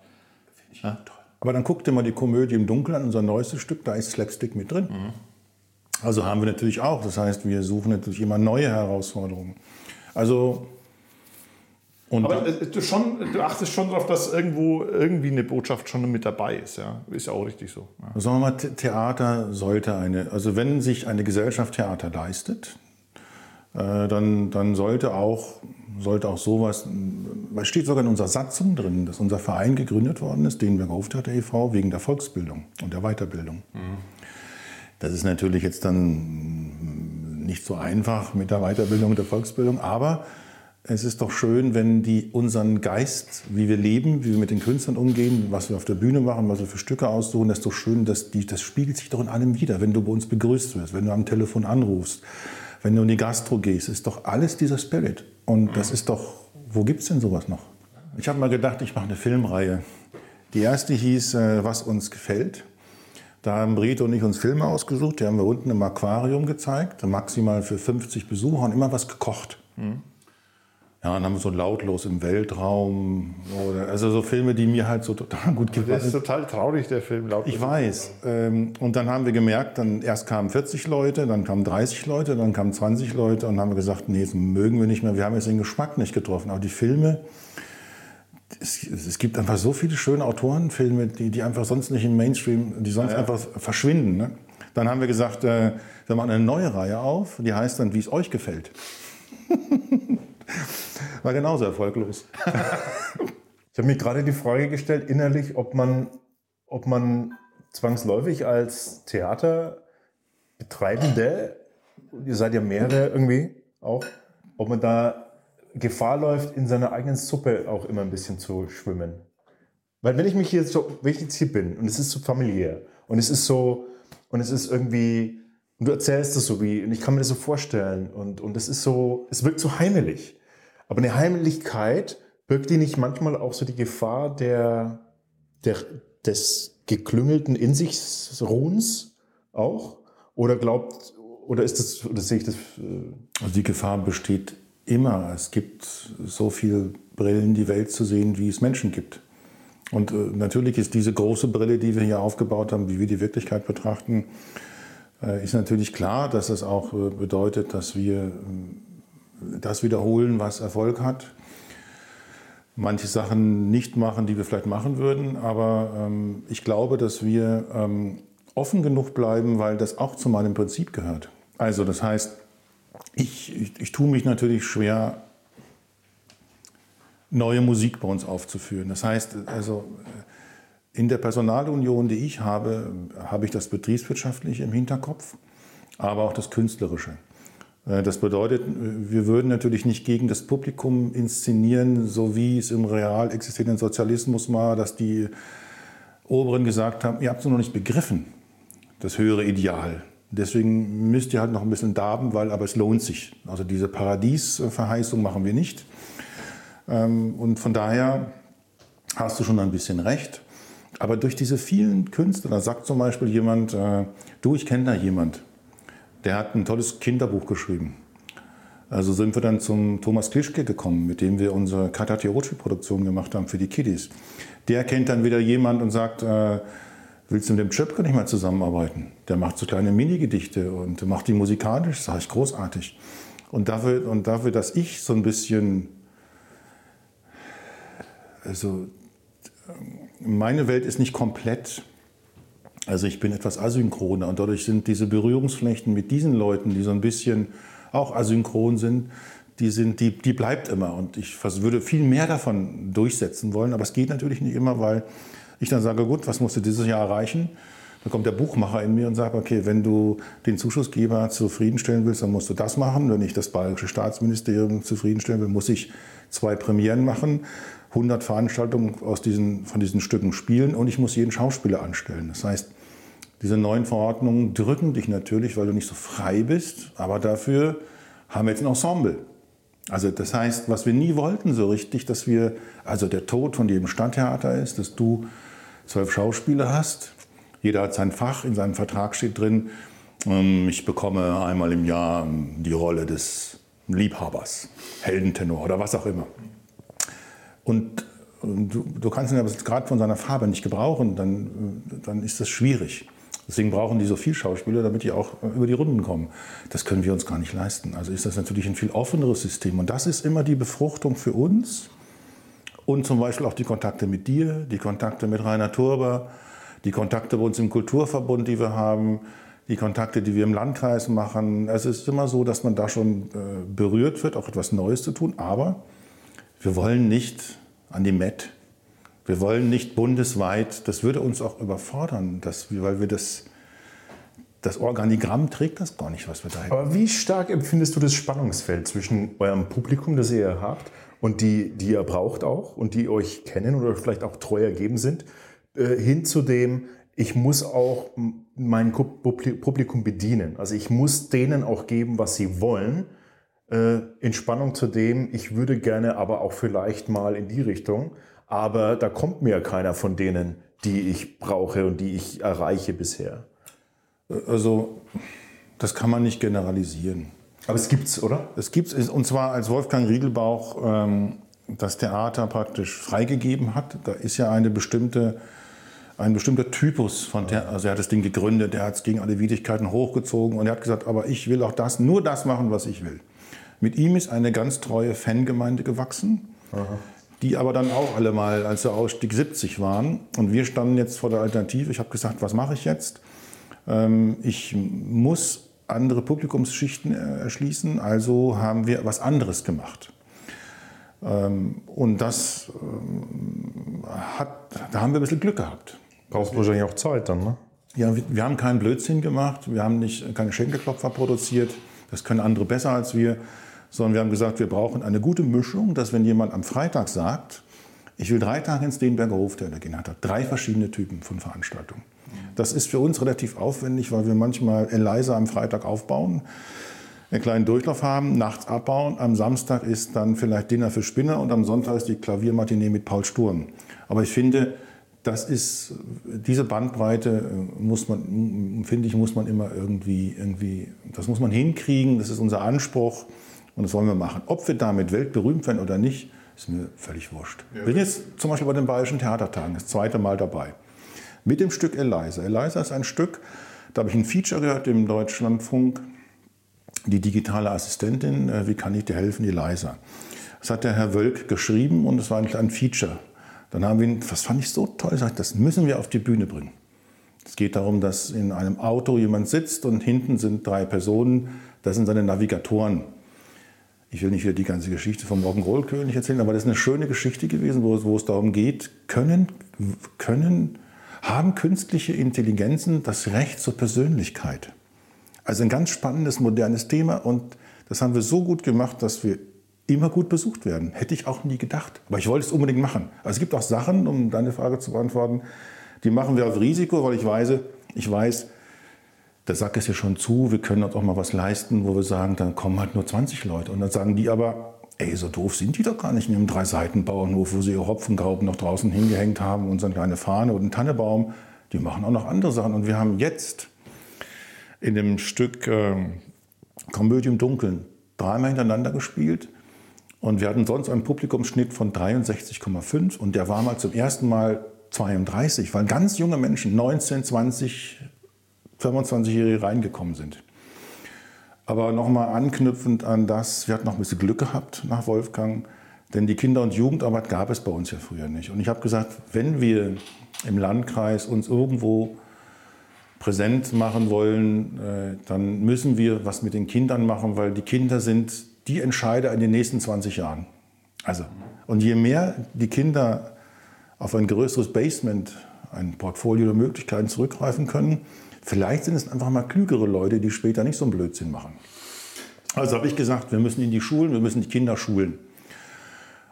Aber dann guckt ihr mal die Komödie im Dunkeln an, unser neuestes Stück, da ist Slapstick mit drin. Also haben wir natürlich auch. Das heißt, wir suchen natürlich immer neue Herausforderungen. Also, Aber du, schon, du achtest schon darauf, dass irgendwo irgendwie eine Botschaft schon mit dabei ist. Ja? Ist ja auch richtig so. Ja. Sagen wir mal, The- Theater sollte eine, also wenn sich eine Gesellschaft Theater leistet, äh, dann, dann sollte auch, sollte auch sowas, es steht sogar in unserer Satzung drin, dass unser Verein gegründet worden ist, Denenberger Hoftheater e.V., wegen der Volksbildung und der Weiterbildung. Das ist natürlich jetzt dann nicht so einfach mit der Weiterbildung und der Volksbildung, aber es ist doch schön, wenn die unseren Geist, wie wir leben, wie wir mit den Künstlern umgehen, was wir auf der Bühne machen, was wir für Stücke aussuchen, das ist doch schön, dass die, das spiegelt sich doch in allem wieder, wenn du bei uns begrüßt wirst, wenn du am Telefon anrufst, wenn du in die Gastro gehst, ist doch alles dieser Spirit. Und das ist doch, wo gibt es denn sowas noch? Ich habe mal gedacht, ich mache eine Filmreihe. Die erste hieß, äh, was uns gefällt. Da haben Brito und ich uns Filme ausgesucht, die haben wir unten im Aquarium gezeigt, maximal für 50 Besucher und immer was gekocht. Ja, dann haben wir so lautlos im Weltraum, oder, also so Filme, die mir halt so total gut Der ist gefallen. total traurig, der Film. Laut Ich weiß. Ähm, Und dann haben wir gemerkt, dann erst kamen 40 Leute, dann kamen 30 Leute, dann kamen 20 Leute und haben wir gesagt, nee, das mögen wir nicht mehr. Wir haben jetzt den Geschmack nicht getroffen. Aber die Filme, es, es gibt einfach so viele schöne Autorenfilme, die, die einfach sonst nicht im Mainstream, die sonst einfach verschwinden. Ne? Dann haben wir gesagt, äh, wir machen eine neue Reihe auf, die heißt dann, wie es euch gefällt. *laughs* *laughs* War genauso erfolglos. *laughs* Ich habe mir gerade die Frage gestellt, innerlich, ob man, ob man zwangsläufig als Theaterbetreibende, ihr seid ja mehrere irgendwie auch, ob man da Gefahr läuft, in seiner eigenen Suppe auch immer ein bisschen zu schwimmen. Weil wenn ich mich hier so, wenn ich jetzt hier bin und es ist so familiär und es ist so, und es ist irgendwie, und du erzählst es so wie, und ich kann mir das so vorstellen und, und es ist so, es wirkt so heimelig. Aber eine Heimlichkeit birgt die nicht manchmal auch so die Gefahr der, der, des geklüngelten in sich Ruhens auch? Oder glaubt, oder ist das, oder sehe ich das, äh, Also die Gefahr besteht immer. Es gibt so viele Brillen, die Welt zu sehen, wie es Menschen gibt. Und äh, natürlich ist diese große Brille, die wir hier aufgebaut haben, wie wir die Wirklichkeit betrachten, äh, ist natürlich klar, dass es auch äh, bedeutet, dass wir äh, das wiederholen, was Erfolg hat. Manche Sachen nicht machen, die wir vielleicht machen würden. Aber ähm, ich glaube, dass wir ähm, offen genug bleiben, weil das auch zu meinem Prinzip gehört. Also das heißt, ich, ich, ich tue mich natürlich schwer, neue Musik bei uns aufzuführen. Das heißt, also in der Personalunion, die ich habe, habe ich das Betriebswirtschaftliche im Hinterkopf, aber auch das Künstlerische. Äh, das bedeutet, wir würden natürlich nicht gegen das Publikum inszenieren, so wie es im real existierenden Sozialismus war, dass die Oberen gesagt haben, ihr habt es noch nicht begriffen, das höhere Ideal. Deswegen müsst ihr halt noch ein bisschen darben, weil aber es lohnt sich. Also diese Paradiesverheißung machen wir nicht. Ähm, und von daher hast du schon ein bisschen recht. Aber durch diese vielen Künstler, da sagt zum Beispiel jemand, äh, du, ich kenne da jemand, der hat ein tolles Kinderbuch geschrieben. Also sind wir dann zum Thomas Klischke gekommen, mit dem wir unsere Katatirochi-Produktion gemacht haben für die Kiddies. Der kennt dann wieder jemand und sagt, äh, willst du mit dem Chöpke nicht mal zusammenarbeiten? Der macht so kleine Mini-Gedichte und macht die musikalisch, sage ich großartig. Und dafür, und dafür, dass ich so ein bisschen, also meine Welt ist nicht komplett. Also ich bin etwas asynchroner und dadurch sind diese Berührungsflächen mit diesen Leuten, die so ein bisschen auch asynchron sind, die, sind, die, die bleibt immer. Und ich würde viel mehr davon durchsetzen wollen, aber es geht natürlich nicht immer, weil ich dann sage, gut, was musst du dieses Jahr erreichen? Dann kommt der Buchmacher in mir und sagt, okay, wenn du den Zuschussgeber zufriedenstellen willst, dann musst du das machen. Wenn ich das bayerische Staatsministerium zufriedenstellen will, muss ich zwei Premieren machen. 100 Veranstaltungen aus diesen, von diesen Stücken spielen und ich muss jeden Schauspieler anstellen. Das heißt, diese neuen Verordnungen drücken dich natürlich, weil du nicht so frei bist, aber dafür haben wir jetzt ein Ensemble. Also das heißt, was wir nie wollten so richtig, dass wir, also der Tod von jedem Stadttheater ist, dass du zwölf Schauspieler hast, jeder hat sein Fach, in seinem Vertrag steht drin, ähm, ich bekomme einmal im Jahr die Rolle des Liebhabers, Heldentenor oder was auch immer. Und, du, du, kannst ihn aber gerade von seiner Farbe nicht gebrauchen, dann, dann ist das schwierig. Deswegen brauchen die so viel Schauspieler, damit die auch über die Runden kommen. Das können wir uns gar nicht leisten. Also ist das natürlich ein viel offeneres System. Und das ist immer die Befruchtung für uns und zum Beispiel auch die Kontakte mit dir, die Kontakte mit Rainer Turber, die Kontakte bei uns im Kulturverbund, die wir haben, die Kontakte, die wir im Landkreis machen. Es ist immer so, dass man da schon äh, berührt wird, auch etwas Neues zu tun. Aber wir wollen nicht an die MET. Wir wollen nicht bundesweit, das würde uns auch überfordern, dass, weil wir das, das Organigramm trägt das gar nicht, was wir da hätten. Aber wie stark empfindest du das Spannungsfeld zwischen eurem Publikum, das ihr habt, und die, die ihr braucht auch und die euch kennen oder vielleicht auch treu ergeben sind, äh, hin zu dem, ich muss auch mein Publikum bedienen. Also ich muss denen auch geben, was sie wollen äh, in Spannung zu dem, ich würde gerne aber auch vielleicht mal in die Richtung, aber da kommt mir keiner von denen, die ich brauche und die ich erreiche bisher. Also das kann man nicht generalisieren. Aber es gibt's, oder? Es gibt's, und zwar als Wolfgang Riegelbauch ähm, das Theater praktisch freigegeben hat. Da ist ja eine bestimmte, ein bestimmter Typus von Theater, also er hat das Ding gegründet, er hat es gegen alle Widrigkeiten hochgezogen und er hat gesagt, aber ich will auch das, nur das machen, was ich will. Mit ihm ist eine ganz treue Fangemeinde gewachsen, Aha. Die aber dann auch alle mal, als der Ausstieg 70 waren. Und wir standen jetzt vor der Alternative. Ich habe gesagt, was mache ich jetzt? Ähm, ich muss andere Publikumsschichten erschließen, also haben wir was anderes gemacht. Ähm, und das ähm, hat, da haben wir ein bisschen Glück gehabt. Brauchst wahrscheinlich auch Zeit dann, ne? Ja, wir, wir haben keinen Blödsinn gemacht, wir haben nicht, keine Schenkelklopfer produziert, das können andere besser als wir sondern wir haben gesagt, wir brauchen eine gute Mischung, dass wenn jemand am Freitag sagt, ich will drei Tage ins Denberger Hoftheater gehen, hat er drei verschiedene Typen von Veranstaltungen. Das ist für uns relativ aufwendig, weil wir manchmal Eliza am Freitag aufbauen, einen kleinen Durchlauf haben, nachts abbauen. Am Samstag ist dann vielleicht Dinner für Spinner und am Sonntag ist die Klaviermatinee mit Paul Sturm. Aber ich finde, das ist, diese Bandbreite muss man, finde ich, muss man immer irgendwie, irgendwie, das muss man hinkriegen. Das ist unser Anspruch. Und das wollen wir machen. Ob wir damit weltberühmt werden oder nicht, ist mir völlig wurscht. Ich bin jetzt zum Beispiel bei den Bayerischen Theatertagen das zweite Mal dabei. Mit dem Stück Eliza. Eliza ist ein Stück, da habe ich ein Feature gehört im Deutschlandfunk. die digitale Assistentin, äh, wie kann ich dir helfen, Eliza. Das hat der Herr Wölk geschrieben und es war ein, ein Feature. Dann haben wir ihn, das fand ich so toll, gesagt, das müssen wir auf die Bühne bringen. Es geht darum, dass in einem Auto jemand sitzt und hinten sind drei Personen, das sind seine Navigatoren. Ich will nicht wieder die ganze Geschichte vom Rock'n'Roll-König erzählen, aber das ist eine schöne Geschichte gewesen, wo, wo es darum geht, können, können, haben künstliche Intelligenzen das Recht zur Persönlichkeit? Also ein ganz spannendes, modernes Thema und das haben wir so gut gemacht, dass wir immer gut besucht werden. Hätte ich auch nie gedacht. Aber ich wollte es unbedingt machen. Also es gibt auch Sachen, um deine Frage zu beantworten, die machen wir auf Risiko, weil ich weiß, ich weiß, der Sack ist ja schon zu, wir können uns auch mal was leisten, wo wir sagen, dann kommen halt nur 20 Leute. Und dann sagen die aber, ey, so doof sind die doch gar nicht in einem Drei-Seiten-Bauernhof, wo sie ihre Hopfengrauben noch draußen hingehängt haben und so eine kleine Fahne und einen Tannebaum. Die machen auch noch andere Sachen. Und wir haben jetzt in dem Stück äh, Komödie im Dunkeln dreimal hintereinander gespielt. Und wir hatten sonst einen Publikumsschnitt von 63,5 und der war mal zum ersten Mal 32, weil ganz junge Menschen, 19, 20, 25-Jährige reingekommen sind. Aber nochmal anknüpfend an das, wir hatten noch ein bisschen Glück gehabt nach Wolfgang, denn die Kinder- und Jugendarbeit gab es bei uns ja früher nicht. Und ich habe gesagt, wenn wir im Landkreis uns irgendwo präsent machen wollen, äh, dann müssen wir was mit den Kindern machen, weil die Kinder sind die Entscheider in den nächsten 20 Jahren. Also, und je mehr die Kinder auf ein größeres Basement, ein Portfolio der Möglichkeiten zurückgreifen können, vielleicht sind es einfach mal klügere Leute, die später nicht so einen Blödsinn machen. Also habe ich gesagt, wir müssen in die Schulen, wir müssen die Kinder schulen.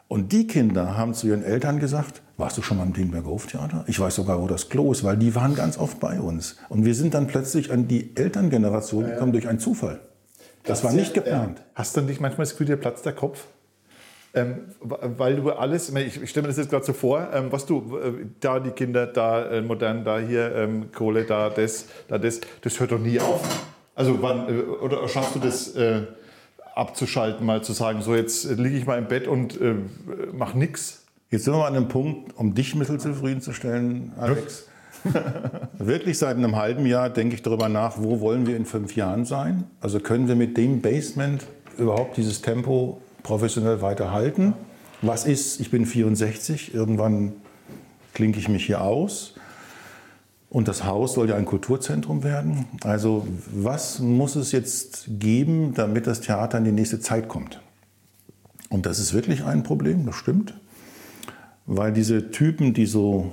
Und die Kinder haben zu ihren Eltern gesagt, warst du schon mal im Dienberger Hoftheater? Ich weiß sogar, wo das Klo ist, weil die waren ganz oft bei uns. Und wir sind dann plötzlich an die Elterngeneration gekommen durch einen Zufall. Das war nicht geplant. Hast du nicht manchmal das Gefühl, dir platzt der Kopf? Ähm, weil du alles, ich, ich stelle mir das jetzt gerade so vor, ähm, was du, äh, da die Kinder, da äh, modern, da hier ähm, Kohle, da das, da das, das hört doch nie auf. Also wann, äh, oder schaffst du das äh, abzuschalten, mal zu sagen, so jetzt liege ich mal im Bett und äh, mach nichts? Jetzt sind wir an einem Punkt, um dich mittel zufriedenzustellen, Alex. *laughs* Wirklich seit einem halben Jahr denke ich darüber nach, wo wollen wir in fünf Jahren sein? Also können wir mit dem Basement überhaupt dieses Tempo professionell weiterhalten? Was ist, ich bin 64, irgendwann klinke ich mich hier aus. Und das Haus soll ja ein Kulturzentrum werden. Also was muss es jetzt geben, damit das Theater in die nächste Zeit kommt? Und das ist wirklich ein Problem, das stimmt. Weil diese Typen, die so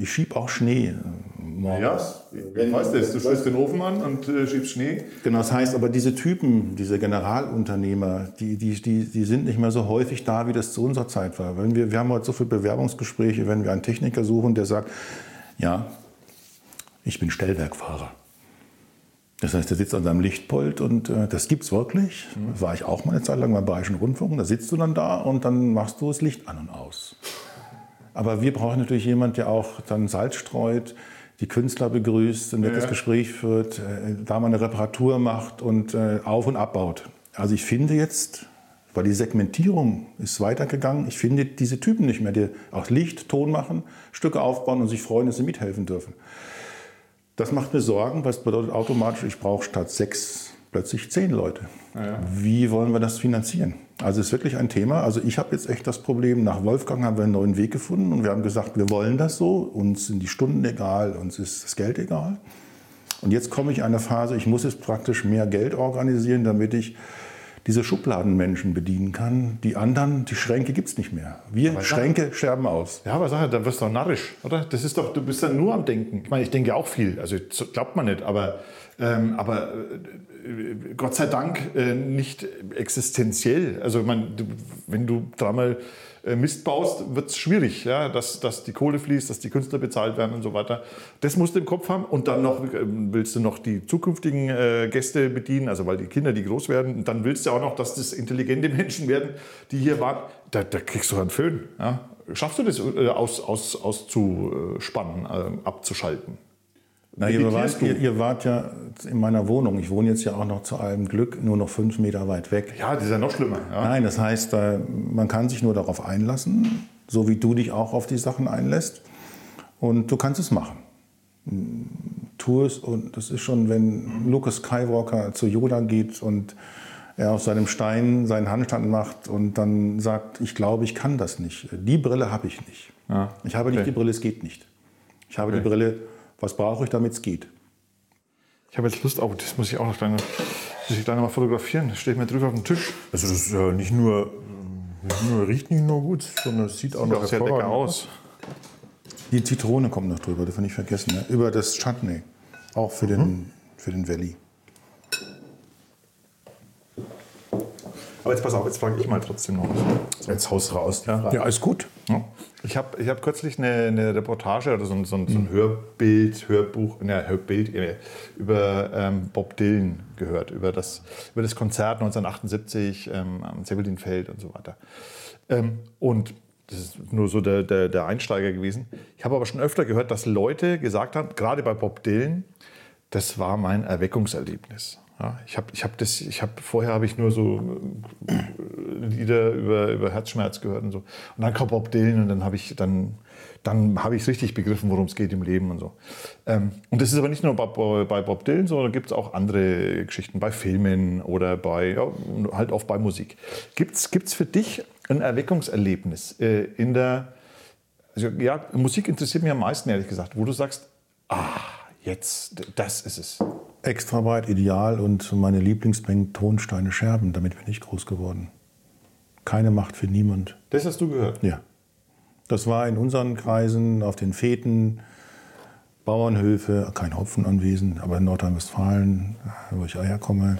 ich schiebe auch Schnee äh, morgens. Ja, ich weiß das. Du schließt den Ofen an und äh, schiebst Schnee. Genau, das heißt aber, diese Typen, diese Generalunternehmer, die, die, die, die sind nicht mehr so häufig da, wie das zu unserer Zeit war. Wenn wir, wir haben heute so viele Bewerbungsgespräche, wenn wir einen Techniker suchen, der sagt, ja, ich bin Stellwerkfahrer. Das heißt, der sitzt an seinem Lichtpult und äh, das es wirklich. Mhm. War ich auch mal eine Zeit lang beim Bayerischen Rundfunk. Da sitzt du dann da und dann machst du das Licht an und aus. Aber wir brauchen natürlich jemanden, der auch dann Salz streut, die Künstler begrüßt, ein nettes ja. Gespräch führt, äh, da mal eine Reparatur macht und äh, auf- und abbaut. Also ich finde jetzt, weil die Segmentierung ist weitergegangen, ich finde diese Typen nicht mehr, die auch Licht, Ton machen, Stücke aufbauen und sich freuen, dass sie mithelfen dürfen. Das macht mir Sorgen, weil es bedeutet automatisch, ich brauche statt sechs plötzlich zehn Leute. Ja. Wie wollen wir das finanzieren? Also es ist wirklich ein Thema. Also ich habe jetzt echt das Problem, nach Wolfgang haben wir einen neuen Weg gefunden und wir haben gesagt, wir wollen das so, uns sind die Stunden egal, uns ist das Geld egal. Und jetzt komme ich in eine Phase, ich muss jetzt praktisch mehr Geld organisieren, damit ich diese Schubladenmenschen bedienen kann. Die anderen, die Schränke gibt es nicht mehr. Wir aber Schränke sag, sterben aus. Ja, aber sag, dann wirst du doch narrisch, oder? Das ist doch, du bist dann nur am Denken. Ich meine, ich denke auch viel, also glaubt man nicht, aber, ähm, aber äh, Gott sei Dank äh, nicht existenziell. Also man, wenn du dreimal äh, Mist baust, wird es schwierig, ja? dass, dass die Kohle fließt, dass die Künstler bezahlt werden und so weiter. Das musst du im Kopf haben. Und dann noch ähm, willst du noch die zukünftigen äh, Gäste bedienen, also weil die Kinder, die groß werden. Und dann willst du auch noch, dass das intelligente *laughs* Menschen werden, die hier waren. Da, da kriegst du einen Föhn. Ja? Schaffst du das äh, aus, aus, auszuspannen, äh, abzuschalten? Na, ihr, wart, ihr, ihr, wart ja in meiner Wohnung. Ich wohne jetzt ja auch noch zu allem Glück nur noch fünf Meter weit weg. Ja, das ist ja noch schlimmer. Ja. Nein, das heißt, man kann sich nur darauf einlassen, so wie du dich auch auf die Sachen einlässt. Und du kannst es machen. es und das ist schon, wenn Lucas Skywalker zu Yoda geht und er auf seinem Stein seinen Handstand macht und dann sagt, ich glaube, ich kann das nicht. Die Brille habe ich nicht. Ah, Ich habe nicht die Brille, es geht nicht. Ich habe Okay. die Brille, was brauche ich, damit es geht? Ich habe jetzt Lust, oh, das muss ich auch noch noch- muss ich noch mal fotografieren. Das steht mir drüber auf dem Tisch. Also das ist ja nicht nur, nicht nur riecht nicht nur gut, sondern es sieht auch Sieht noch auch sehr lecker aus. Die Zitrone kommt noch drüber, das will ich vergessen. Ne? Über das Chutney, auch für, den, für den Valley. Aber jetzt pass auf, jetzt frage ich mal trotzdem noch was. Jetzt haus raus. Ja. Ja, ist gut. Ja. Ich habe ich hab kürzlich eine, eine Reportage oder so ein, so ein, so ein Hörbild, Hörbuch, ne, Hörbild äh, über ähm, Bob Dylan gehört, über das, über das Konzert 1978 ähm, am Zeppelin-Feld und so weiter. Ähm, und das ist nur so der, der, der Einsteiger gewesen. Ich habe aber schon öfter gehört, dass Leute gesagt haben, gerade bei Bob Dylan, das war mein Erweckungserlebnis. Ja, ich habe ich hab das, ich habe vorher habe ich nur so äh, Lieder über, über Herzschmerz gehört und so. Und dann kam Bob Dylan und dann habe ich dann dann habe ich richtig begriffen, worum es geht im Leben und so. Ähm, und das ist aber nicht nur bei, bei Bob Dylan, sondern gibt es auch andere Geschichten bei Filmen oder bei ja, halt auch bei Musik. Gibt es für dich ein Erweckungserlebnis äh, in der also ja, Musik interessiert mich am meisten, ehrlich gesagt, wo du sagst, ah, jetzt, das ist es. Extra breit, ideal und meine Lieblingsband Tonsteine Scherben. Damit bin ich groß geworden. Keine Macht für niemand. Das hast du gehört. Ja. Das war in unseren Kreisen, auf den Feten, Bauernhöfe, kein Hopfen anwesend, aber in Nordrhein-Westfalen, wo ich herkomme,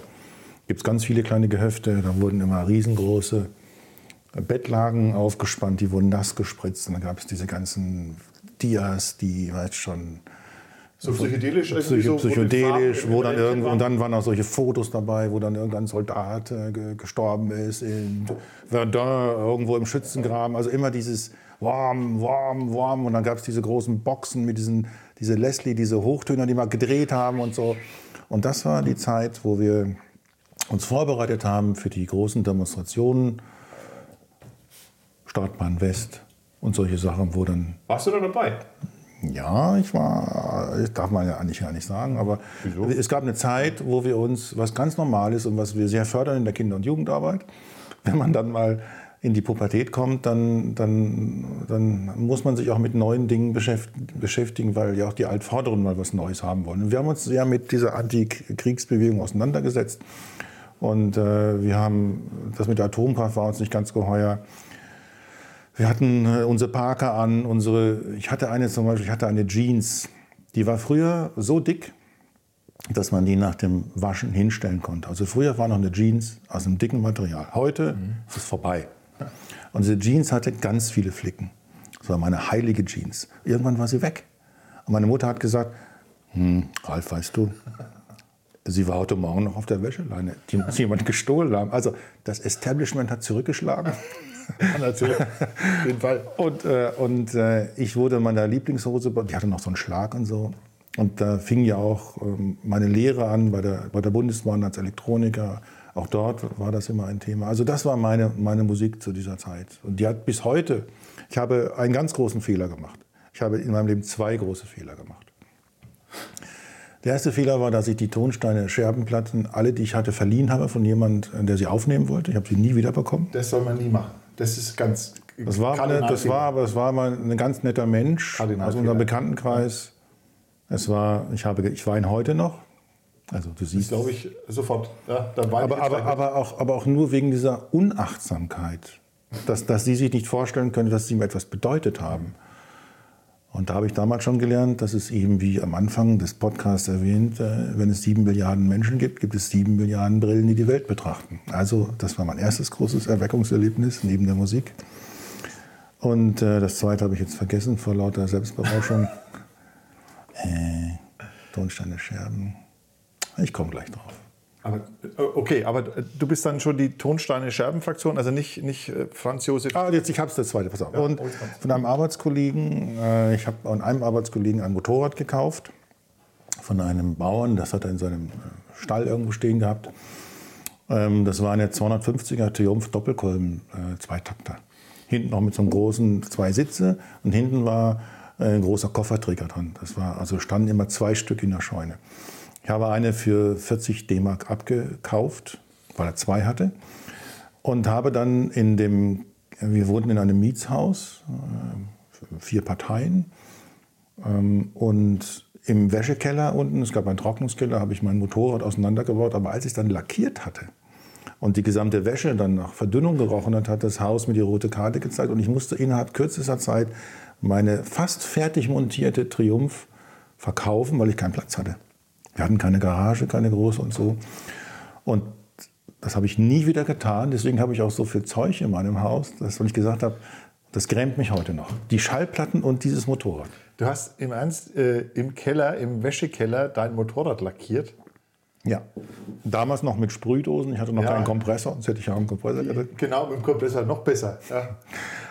gibt es ganz viele kleine Gehöfte. Da wurden immer riesengroße Bettlagen aufgespannt, die wurden nass gespritzt. Und dann gab es diese ganzen Dias, die weißt schon So psychedelisch, irgendwie Psycho, so, psychedelisch, wo dann irgendwo, und dann waren auch solche Fotos dabei, wo dann irgendein Soldat äh, ge- gestorben ist in Verdun, irgendwo im Schützengraben. Also immer dieses warm, warm, warm. Und dann gab es diese großen Boxen mit diesen, diese Leslie, diese Hochtöner, die wir gedreht haben und so. Und das war die Zeit, wo wir uns vorbereitet haben für die großen Demonstrationen, Startbahn West und solche Sachen, wo dann Warst du da dabei? Ja, ich war, das darf man ja eigentlich gar nicht sagen, aber es gab eine Zeit, wo wir uns, was ganz normal ist und was wir sehr fördern in der Kinder- und Jugendarbeit, wenn man dann mal in die Pubertät kommt, dann, dann, dann muss man sich auch mit neuen Dingen beschäft- beschäftigen, weil ja auch die Altvorderen mal was Neues haben wollen. Und wir haben uns sehr mit dieser Antikriegsbewegung auseinandergesetzt. Und äh, wir haben, das mit der Atomkraft war uns nicht ganz geheuer. Wir hatten äh, unsere Parker an, unsere, ich hatte eine zum Beispiel, ich hatte eine Jeans, die war früher so dick, dass man die nach dem Waschen hinstellen konnte. Also früher war noch eine Jeans aus einem dicken Material. Heute ist es vorbei. Und diese Jeans hatte ganz viele Flicken. Das war meine heilige Jeans. Irgendwann war sie weg. Und meine Mutter hat gesagt, hm, Ralf, weißt du, sie war heute Morgen noch auf der Wäscheleine. Die muss *laughs* jemand gestohlen haben. Also das Establishment hat zurückgeschlagen. Natürlich. Auf *laughs* jeden Fall. Und, äh, und äh, ich wurde meiner Lieblingshose, die hatte noch so einen Schlag und so. Und da fing ja auch ähm, meine Lehre an bei der, bei der Bundesbahn als Elektroniker. Auch dort war das immer ein Thema. Also das war meine, meine Musik zu dieser Zeit. Und die hat bis heute, ich habe einen ganz großen Fehler gemacht. Ich habe in meinem Leben zwei große Fehler gemacht. Der erste Fehler war, dass ich die Tonsteine Scherbenplatten, alle, die ich hatte, verliehen habe von jemandem, der sie aufnehmen wollte. Ich habe sie nie wiederbekommen. Das soll man nie machen. Das ist ganz. Das war, eine, das war, aber es war mal ein ganz netter Mensch aus unserem Bekanntenkreis. Es war, ich, habe, ich weine heute noch. Also du siehst, glaube ich, sofort. Ja, dann weine aber, ich aber, aber, auch, aber auch nur wegen dieser Unachtsamkeit, dass, dass sie sich nicht vorstellen können, dass sie mir etwas bedeutet haben. Und da habe ich damals schon gelernt, dass es eben, wie am Anfang des Podcasts erwähnt, äh, wenn es sieben Milliarden Menschen gibt, gibt es sieben Milliarden Brillen, die die Welt betrachten. Also das war mein erstes großes Erweckungserlebnis neben der Musik. Und äh, das zweite habe ich jetzt vergessen vor lauter Selbstberauschung. *laughs* äh, Tonsteine Scherben. Ich komme gleich drauf. Aber, äh, okay, aber äh, du bist dann schon die Tonsteine-Scherben-Fraktion, also nicht, nicht äh, Franz Josef. Ah, jetzt, ich habe es das zweite, pass auf. Und von einem Arbeitskollegen, äh, ich habe an einem Arbeitskollegen ein Motorrad gekauft, von einem Bauern, das hat er in seinem Stall irgendwo stehen gehabt. Ähm, das war eine 250er Triumph Doppelkolben, äh, Zweitakter. Hinten noch mit so einem großen zwei Sitze und hinten war ein großer Kofferträger dran. Das war, also standen immer zwei Stück in der Scheune. Ich habe eine für 40 D-Mark abgekauft, weil er zwei hatte. Und habe dann in dem, wir wohnten in einem Mietshaus, äh, vier Parteien. Ähm, und im Wäschekeller unten, es gab einen Trocknungskeller, habe ich mein Motorrad auseinandergebaut. Aber als ich es dann lackiert hatte und die gesamte Wäsche dann nach Verdünnung gerochen hat, hat das Haus mir die rote Karte gezeigt. Und ich musste innerhalb kürzester Zeit meine fast fertig montierte Triumph verkaufen, weil ich keinen Platz hatte. Wir hatten keine Garage, keine große und so. Und das habe ich nie wieder getan. Deswegen habe ich auch so viel Zeug in meinem Haus, dass, ich gesagt habe, das grämt mich heute noch. Die Schallplatten und dieses Motorrad. Du hast im Ernst äh, im Keller, im Wäschekeller dein Motorrad lackiert? Ja. Damals noch mit Sprühdosen. Ich hatte noch Ja. keinen Kompressor, sonst hätte ich ja einen Kompressor gehabt. Genau, mit dem Kompressor noch besser. Ja.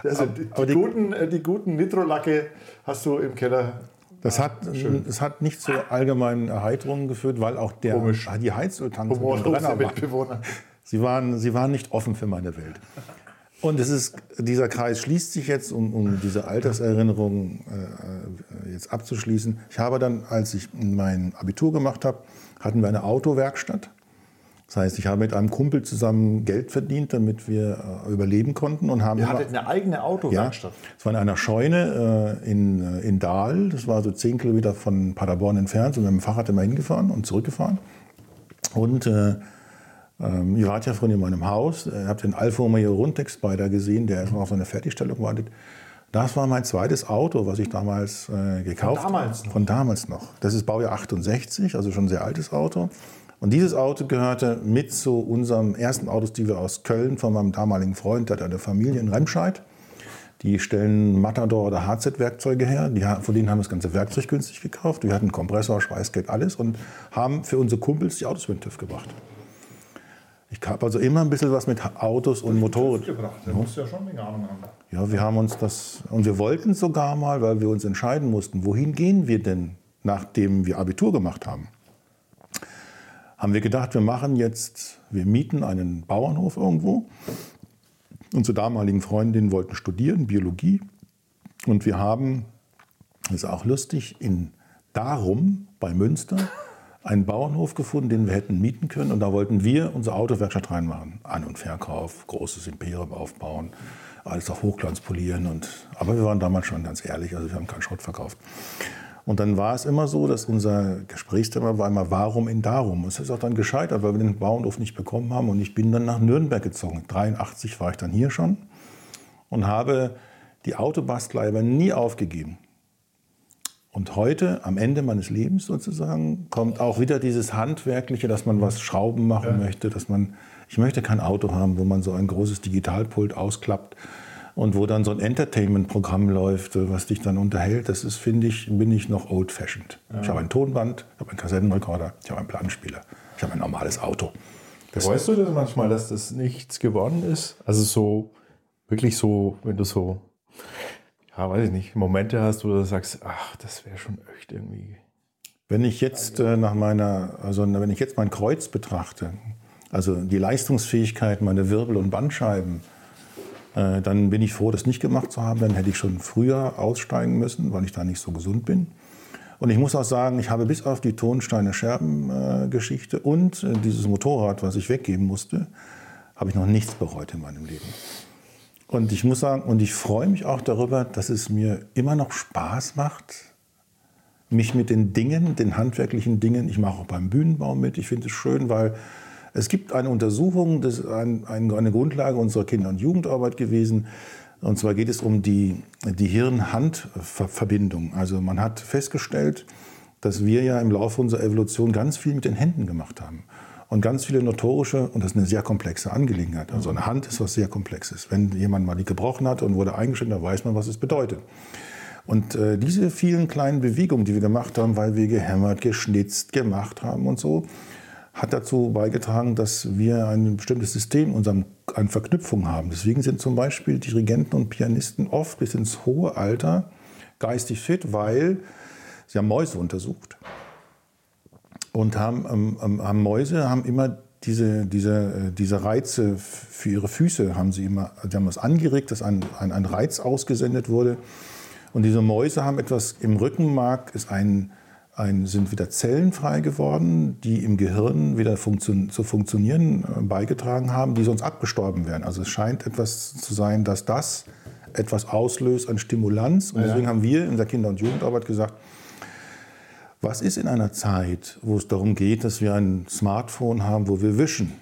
Also die, aber die, die- guten, äh, die guten Nitrolacke hast du im Keller. Das hat, das hat nicht zu allgemeinen Erheiterungen geführt, weil auch der, Komisch. die und Humorlose Brenner waren, Mitbewohner. sie, waren, sie waren nicht offen für meine Welt. Und es ist, dieser Kreis schließt sich jetzt, um, um diese Alterserinnerung äh, jetzt abzuschließen. Ich habe dann, als ich mein Abitur gemacht habe, hatten wir eine Autowerkstatt. Das heißt, ich habe mit einem Kumpel zusammen Geld verdient, damit wir äh, überleben konnten und haben Ihr hattet eine eigene ja, Autowerkstatt. es war in einer Scheune äh, in, äh, in Dahl. Das war so zehn Kilometer von Paderborn entfernt. Wir haben mit dem Fahrrad immer hingefahren und zurückgefahren. Und äh, ähm, ihr wart ja vorhin in meinem Haus. Ihr habt den Alfa Romeo Rundtex Spider gesehen, der erstmal auf seine Fertigstellung wartet. Das war mein zweites Auto, was ich damals äh, gekauft habe. damals noch? Von damals noch. Das ist Baujahr 68, also schon ein sehr altes Auto. Und dieses Auto gehörte mit zu unserem ersten Autos, die wir aus Köln von meinem damaligen Freund, der hat eine Familie in Remscheid. Die stellen Matador oder HZ-Werkzeuge her. Die, von denen haben wir das ganze Werkzeug günstig gekauft. Wir hatten Kompressor, Schweißgerät, alles und haben für unsere Kumpels die Autos den TÜV gebracht. Ich habe also immer ein bisschen was mit Autos und Motorrad. gebracht. Da musst du ja schon eine Ahnung haben. Ja, wir haben uns das, und wir wollten sogar mal, weil wir uns entscheiden mussten, wohin gehen wir denn, nachdem wir Abitur gemacht haben. Haben wir gedacht, wir machen jetzt, wir mieten einen Bauernhof irgendwo. Unsere damaligen Freundinnen wollten studieren, Biologie. Und wir haben, das ist auch lustig, in Darum bei Münster einen Bauernhof gefunden, den wir hätten mieten können. Und da wollten wir unsere Autowerkstatt reinmachen. An- und Verkauf, großes Imperium aufbauen, alles auf Hochglanz polieren. Und, aber wir waren damals schon ganz ehrlich, also wir haben keinen Schrott verkauft. Und dann war es immer so, dass unser Gesprächsthema war immer, warum in Darum? Und es ist auch dann gescheitert, weil wir den Bauernhof nicht bekommen haben. Und ich bin dann nach Nürnberg gezogen. 83 war ich dann hier schon und habe die Autobastelei aber nie aufgegeben. Und heute, am Ende meines Lebens sozusagen, kommt auch wieder dieses Handwerkliche, dass man was Schrauben machen möchte, dass man, ich möchte kein Auto haben, wo man so ein großes Digitalpult ausklappt und wo dann so ein Entertainment-Programm läuft, was dich dann unterhält. Das ist, finde ich, bin ich noch old-fashioned. Ich habe ein Tonband, ich habe einen Kassettenrekorder, ich habe einen Plattenspieler, ich habe ein normales Auto. Das Weißt du das manchmal, dass das nichts geworden ist? Also so, wirklich so, wenn du so, ja, weiß ich nicht, Momente hast, wo du sagst, ach, das wäre schon echt irgendwie. Wenn ich jetzt äh, nach meiner, also wenn ich jetzt mein Kreuz betrachte, also die Leistungsfähigkeit meiner Wirbel und Bandscheiben, äh, dann bin ich froh, das nicht gemacht zu haben. Dann hätte ich schon früher aussteigen müssen, weil ich da nicht so gesund bin. Und ich muss auch sagen, ich habe bis auf die Tonsteine Scherben-Geschichte und äh, dieses Motorrad, was ich weggeben musste, habe ich noch nichts bereut in meinem Leben. Und ich muss sagen, und ich freue mich auch darüber, dass es mir immer noch Spaß macht, mich mit den Dingen, den handwerklichen Dingen, ich mache auch beim Bühnenbau mit, ich finde es schön, weil es gibt eine Untersuchung, das ist ein, ein, eine Grundlage unserer Kinder- und Jugendarbeit gewesen. Und zwar geht es um die, die Hirn-Hand-Verbindung. Also man hat festgestellt, dass wir ja im Laufe unserer Evolution ganz viel mit den Händen gemacht haben. Und ganz viele notorische, und das ist eine sehr komplexe Angelegenheit. Also eine Hand ist was sehr Komplexes. Wenn jemand mal die gebrochen hat und wurde eingeschnitten, dann weiß man, was es bedeutet. Und äh, diese vielen kleinen Bewegungen, die wir gemacht haben, weil wir gehämmert, geschnitzt, gemacht haben und so, hat dazu beigetragen, dass wir ein bestimmtes System unserem, an Verknüpfung haben. Deswegen sind zum Beispiel Dirigenten und Pianisten oft bis ins hohe Alter geistig fit, weil sie haben Mäuse untersucht und haben, ähm, ähm, haben Mäuse haben immer diese, diese, äh, diese Reize für ihre Füße haben sie immer, sie haben das angeregt, dass ein, ein, ein Reiz ausgesendet wurde. Und diese Mäuse haben etwas im Rückenmark, ist ein, ein, sind wieder Zellen frei geworden, die im Gehirn wieder funktio zu funktionieren äh, beigetragen haben, die sonst abgestorben wären. Also es scheint etwas zu sein, dass das etwas auslöst an Stimulanz. Und deswegen haben wir in der Kinder- und Jugendarbeit gesagt, was ist in einer Zeit, wo es darum geht, dass wir ein Smartphone haben, wo wir wischen?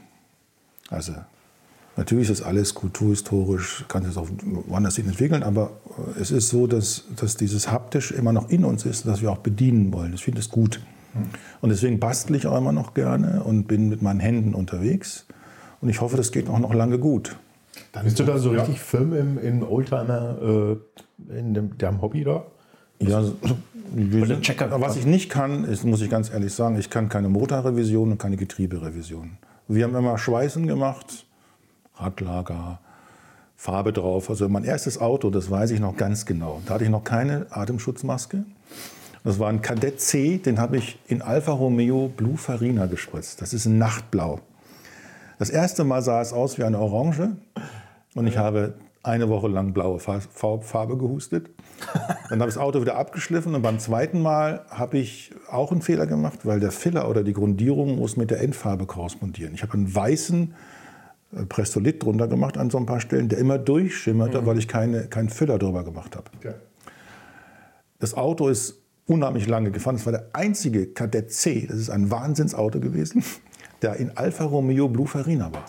Also natürlich ist das alles kulturhistorisch, kann sich auch woanders hin entwickeln, aber äh, es ist so, dass, dass dieses haptisch immer noch in uns ist, dass wir auch bedienen wollen. Ich finde es gut. Und deswegen bastle ich auch immer noch gerne und bin mit meinen Händen unterwegs. Und ich hoffe, das geht auch noch lange gut. Bist du da so richtig firm im, im Oldtimer, äh, in dem, deinem Hobby da? Ja, so- was ich nicht kann, ist, muss ich ganz ehrlich sagen, ich kann keine Motorrevision und keine Getrieberevision. Wir haben immer Schweißen gemacht, Radlager, Farbe drauf. Also mein erstes Auto, das weiß ich noch ganz genau. Da hatte ich noch keine Atemschutzmaske. Das war ein Kadett C, den habe ich in Alfa Romeo Blue Farina gespritzt. Das ist ein Nachtblau. Das erste Mal sah es aus wie eine Orange und ich habe eine Woche lang blaue Fa- Fa- Farbe gehustet. Dann habe ich das Auto wieder abgeschliffen und beim zweiten Mal habe ich auch einen Fehler gemacht, weil der Filler oder die Grundierung muss mit der Endfarbe korrespondieren. Ich habe einen weißen Prestolit drunter gemacht an so ein paar Stellen, der immer durchschimmerte, weil ich keine, keinen Filler drüber gemacht habe. Das Auto ist unheimlich lange gefahren. Es war der einzige Kadett C, das ist ein Wahnsinnsauto gewesen, *laughs* der in Alfa Romeo Blue Farina war.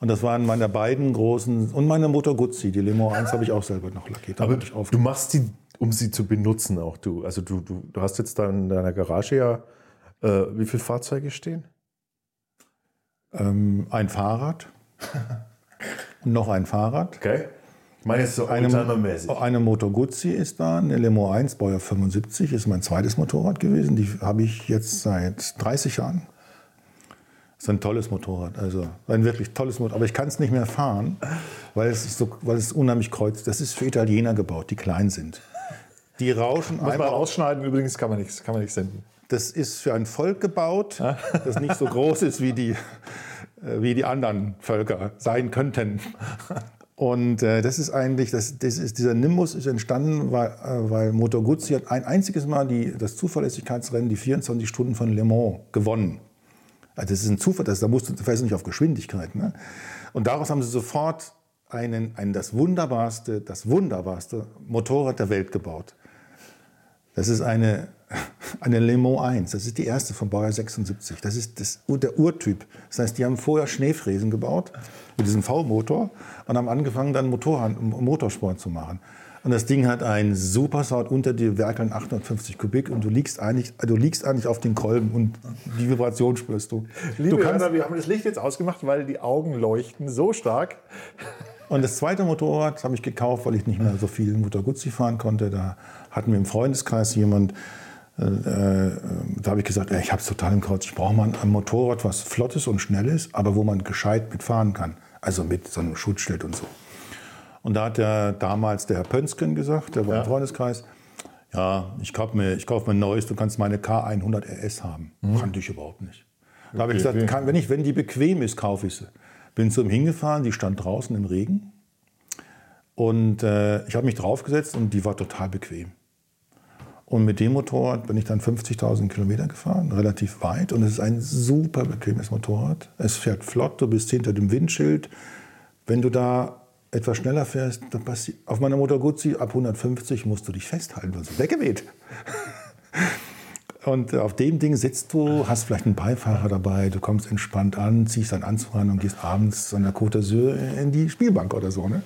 Und das waren meine beiden großen, und meine Motor Guzzi, die Limo 1 habe ich auch selber noch lackiert. Aber du machst die, um sie zu benutzen auch du. Also du, du, du hast jetzt da in deiner Garage ja, äh, wie viele Fahrzeuge stehen? Ähm, ein Fahrrad. *laughs* noch ein Fahrrad. Okay. Ich meine jetzt so Eine, Oldtimer-mäßig. eine Motor Guzzi ist da, eine Limo 1 Baujahr 75, ist mein zweites Motorrad gewesen. Die habe ich jetzt seit 30 Jahren. Das ist ein tolles Motorrad, also ein wirklich tolles Motorrad. Aber ich kann es nicht mehr fahren, weil es, so, weil es unheimlich kreuzt. Das ist für Italiener gebaut, die klein sind. Die rauschen Muss man einmal rausschneiden, übrigens kann man nicht, kann man nicht senden. Das ist für ein Volk gebaut, das nicht so groß ist wie die, äh, wie die anderen Völker sein könnten. Und äh, das ist eigentlich, das, das ist, dieser Nimbus ist entstanden, weil, äh, weil Motor Guzzi hat ein einziges Mal die, das Zuverlässigkeitsrennen, die 24 Stunden von Le Mans, gewonnen. Also das ist ein Zufall, das, da musst du, nicht auf Geschwindigkeit. Ne? Und daraus haben sie sofort einen, einen, das wunderbarste, das wunderbarste Motorrad der Welt gebaut. Das ist eine, eine Le Mans 1. Das ist die erste von Baujahr 76. Das ist das, der Urtyp. Das heißt, die haben vorher Schneefräsen gebaut mit diesem V-Motor und haben angefangen, dann Motorrad, Motorsport zu machen. Und das Ding hat einen super Sound unter dir werkeln 850 Kubik und du liegst eigentlich, du liegst eigentlich auf den Kolben und die Vibration spürst du. Liebe du kannst, Hörer, wir haben das Licht jetzt ausgemacht, weil die Augen leuchten so stark. Und das zweite Motorrad habe ich gekauft, weil ich nicht mehr so viel Motor Guzzi fahren konnte. Da hatten wir im Freundeskreis jemand, da habe ich gesagt, ich habe es total im Kreuz. Ich brauche mal ein Motorrad, was flott ist und schnell ist, aber wo man gescheit mitfahren kann. Also mit so einem Schutzschild und so. Und da hat der, damals der Herr Pönsken gesagt, der war im Freundeskreis, ja, ich kaufe mir, ich kauf mir ein neues, du kannst meine K100 RS haben. Kannte ich überhaupt nicht. Da habe ich gesagt, kann, wenn, ich, wenn die bequem ist, kaufe ich sie. Bin zu ihm hingefahren, die stand draußen im Regen. Und äh, ich habe mich draufgesetzt und die war total bequem. Und mit dem Motorrad bin ich dann 50.000 Kilometer gefahren, relativ weit. Und es ist ein super bequemes Motorrad. Es fährt flott, du bist hinter dem Windschild. Wenn du da etwas schneller fährst, dann passiert. Auf meiner Motor Guzzi ab 150 musst du dich festhalten, weil es weggeweht. *laughs* Und auf dem Ding sitzt du, hast vielleicht einen Beifahrer dabei, du kommst entspannt an, ziehst deinen Anzug an und gehst abends an der Côte d'Azur in die Spielbank oder so. Ne?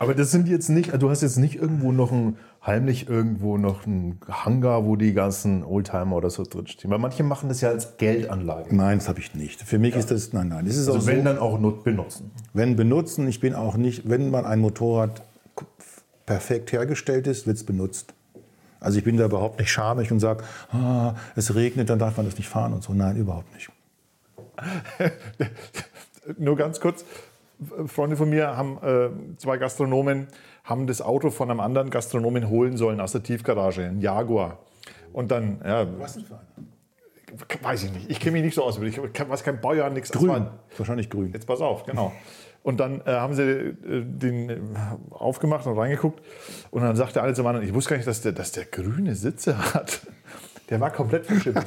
Aber das sind jetzt nicht, du hast jetzt nicht irgendwo noch ein, heimlich irgendwo noch einen Hangar, wo die ganzen Oldtimer oder so drinstehen. Weil manche machen das ja als Geldanlage. Nein, das habe ich nicht. Für mich ist das, nein, nein. Das ist auch Also so, wenn dann auch not benutzen. wenn benutzen, ich bin auch nicht, wenn man ein Motorrad perfekt hergestellt ist, wird es benutzt. Also ich bin da überhaupt nicht schamig und sage, ah, es regnet, dann darf man das nicht fahren und so. Nein, überhaupt nicht. *laughs* Nur ganz kurz. Freunde von mir haben, äh, zwei Gastronomen, haben das Auto von einem anderen Gastronomen holen sollen aus der Tiefgarage, ein Jaguar. Und dann, ja, Was denn für einer? weiß ich nicht. Ich kenne mich nicht so aus. Ich weiß kein Baujahr, nichts. Grün. war- Wahrscheinlich grün. Jetzt pass auf, genau. Und dann äh, haben sie äh, den äh, aufgemacht und reingeguckt. Und dann sagte alle zum anderen, ich wusste gar nicht, dass der, dass der grüne Sitze hat. Der war komplett verschimmelt.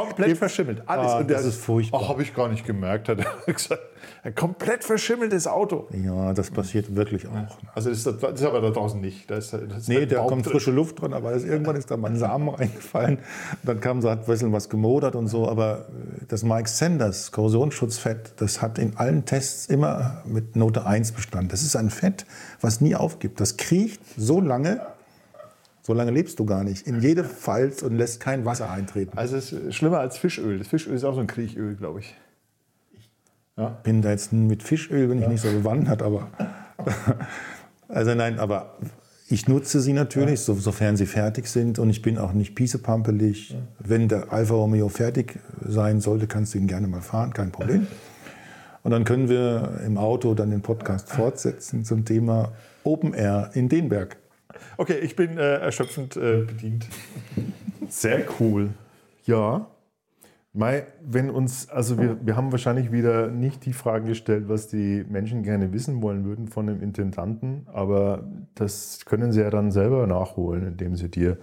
Komplett verschimmelt. Alles. Ah, und der, das ist furchtbar. Ach, habe ich gar nicht gemerkt, hat er *laughs* gesagt. Ein komplett verschimmeltes Auto. Ja, das passiert wirklich auch. Also das ist, das ist aber da draußen nicht. Da ist, das ist Nee, ein da kommt drin. frische Luft drin, aber es- irgendwann ist da mal ein Samen *laughs* reingefallen. Dann kam so, hat ein bisschen was gemodert und so. Aber äh, das Mike Sanders Korrosionsschutzfett, das hat in allen Tests immer mit Note 1 bestanden. Das ist ein Fett, was nie aufgibt. Das kriecht so lange, so lange lebst du gar nicht, in jede Falz und lässt kein Wasser eintreten. Also es ist schlimmer als Fischöl. Das Fischöl ist auch so ein Kriechöl, glaube ich. bin da jetzt mit Fischöl, bin ich nicht so bewandert, aber *laughs* also nein, aber ich nutze sie natürlich, so, sofern sie fertig sind und ich bin auch nicht piesepampelig. Wenn der Alfa Romeo fertig sein sollte, kannst du ihn gerne mal fahren, kein Problem. *laughs* Und dann können wir im Auto dann den Podcast fortsetzen zum Thema Open Air in Denberg. Okay, ich bin äh, erschöpfend äh, bedient. Sehr cool. Ja. Mai, wenn uns, also wir, wir haben wahrscheinlich wieder nicht die Fragen gestellt, was die Menschen gerne wissen wollen würden von dem Intendanten, aber das können sie ja dann selber nachholen, indem sie dir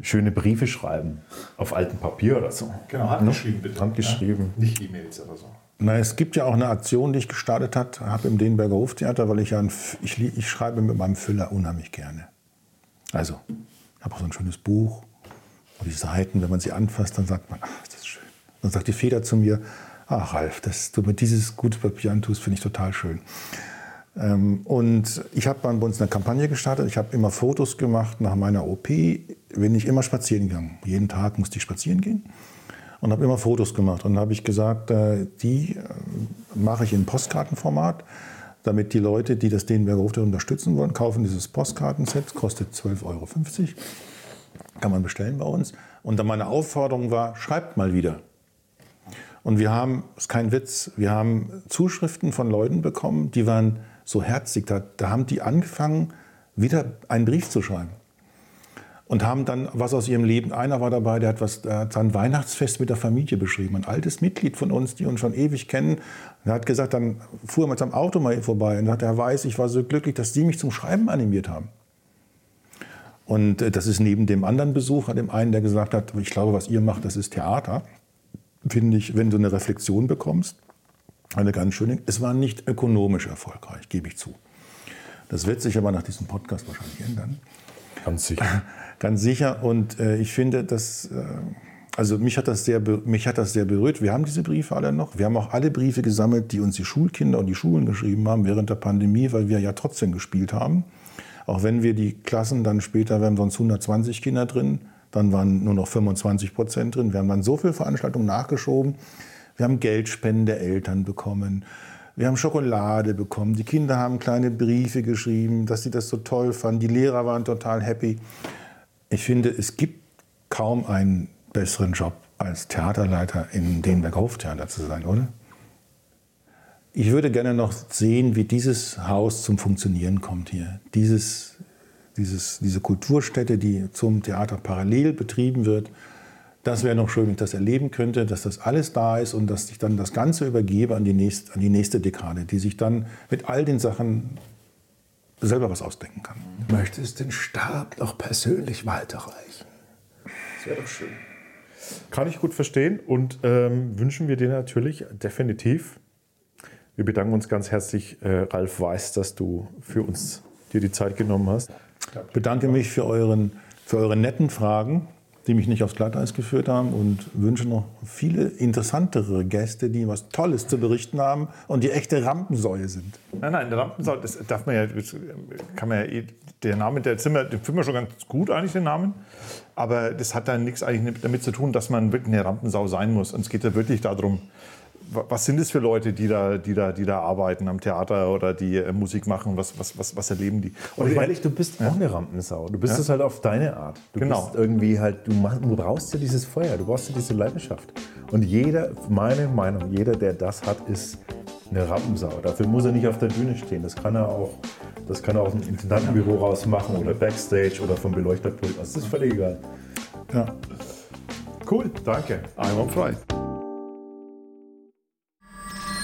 schöne Briefe schreiben. Auf altem Papier oder so. Genau, handgeschrieben bitte. Handgeschrieben. Nicht E-Mails oder so. Na, es gibt ja auch eine Aktion, die ich gestartet hat, habe im Denberger Hoftheater, weil ich ja ein, ich, ich schreibe mit meinem Füller unheimlich gerne. Also, ich habe auch so ein schönes Buch, wo die Seiten, wenn man sie anfasst, dann sagt man, ach, das ist schön. Dann sagt die Feder zu mir, ach Ralf, dass du mit dieses gute Papier antust, finde ich total schön. Ähm, und ich habe bei uns eine Kampagne gestartet. Ich habe immer Fotos gemacht nach meiner OP. Bin ich immer spazieren gegangen. Jeden Tag musste ich spazieren gehen und habe immer Fotos gemacht. Und habe ich gesagt, äh, die äh, mache ich in Postkartenformat, damit die Leute, die das Denenberger Hoftheater unterstützen wollen, kaufen dieses Postkartenset, kostet 12,50 Euro. Kann man bestellen bei uns. Und dann meine Aufforderung war, schreibt mal wieder. Und wir haben, ist kein Witz, wir haben Zuschriften von Leuten bekommen, die waren so herzig. Da, da haben die angefangen, wieder einen Brief zu schreiben. Und haben dann was aus ihrem Leben. Einer war dabei, der hat, was, der hat sein Weihnachtsfest mit der Familie beschrieben. Ein altes Mitglied von uns, die uns schon ewig kennen. Er hat gesagt, dann fuhr er mit seinem Auto mal vorbei und sagte, Herr Weiß, ich war so glücklich, dass Sie mich zum Schreiben animiert haben. Und äh, das ist neben dem anderen Besucher, dem einen, der gesagt hat, ich glaube, was ihr macht, das ist Theater, finde ich, wenn du eine Reflexion bekommst, eine ganz schöne. Es war nicht ökonomisch erfolgreich, gebe ich zu. Das wird sich aber nach diesem Podcast wahrscheinlich ändern. Ganz sicher. *laughs* Ganz sicher. Und äh, ich finde, dass, äh, also mich hat, das sehr, mich hat das sehr berührt. Wir haben diese Briefe alle noch. Wir haben auch alle Briefe gesammelt, die uns die Schulkinder und die Schulen geschrieben haben während der Pandemie, weil wir ja trotzdem gespielt haben. Auch wenn wir die Klassen dann später, wir haben sonst 120 Kinder drin, dann waren nur noch 25 Prozent drin. Wir haben dann so viele Veranstaltungen nachgeschoben. Wir haben Geldspenden der Eltern bekommen. Wir haben Schokolade bekommen. Die Kinder haben kleine Briefe geschrieben, dass sie das so toll fanden. Die Lehrer waren total happy. Ich finde, es gibt kaum einen besseren Job als Theaterleiter in Denberg Hoftheater zu sein, oder? Ich würde gerne noch sehen, wie dieses Haus zum Funktionieren kommt hier. Dieses, dieses, diese Kulturstätte, die zum Theater parallel betrieben wird. Das wäre noch schön, wenn ich das erleben könnte, dass das alles da ist und dass ich dann das Ganze übergebe an die, nächst, an die nächste Dekade, die sich dann mit all den Sachen selber was ausdenken kann. Möchtest den Stab noch persönlich weiterreichen? Das wäre doch schön. Kann ich gut verstehen und ähm, wünschen wir dir natürlich definitiv. Wir bedanken uns ganz herzlich, äh, Ralf Weiß, dass du für uns dir die Zeit genommen hast. Ich bedanke mich für, euren, für eure netten Fragen, die mich nicht aufs Glatteis geführt haben und wünsche noch viele interessantere Gäste, die was Tolles zu berichten haben und die echte Rampensäue sind. Nein, nein, der Rampensau, das darf man ja, das kann man ja, eh- der Name der Zimmer, den finden wir schon ganz gut eigentlich, den Namen. Aber das hat dann nichts eigentlich damit zu tun, dass man wirklich eine Rampensau sein muss. Und es geht ja wirklich darum, was sind es für Leute, die da, die da, die da arbeiten am Theater oder die äh, Musik machen? Was, was, was, was erleben die? Und ich meine, ehrlich, du bist auch eine Rampensau. Du bist Ja. es halt auf deine Art. Du Genau. bist irgendwie halt, du, du brauchst ja dieses Feuer, du brauchst ja diese Leidenschaft. Und jeder, meine Meinung, jeder, der das hat, ist eine Rampensau. Dafür muss er nicht auf der Bühne stehen. Das kann er auch, das kann er aus dem Intendantenbüro raus machen oder Backstage oder vom Beleuchterpult. Das ist völlig egal. Ja. Cool, danke. Einwandfrei.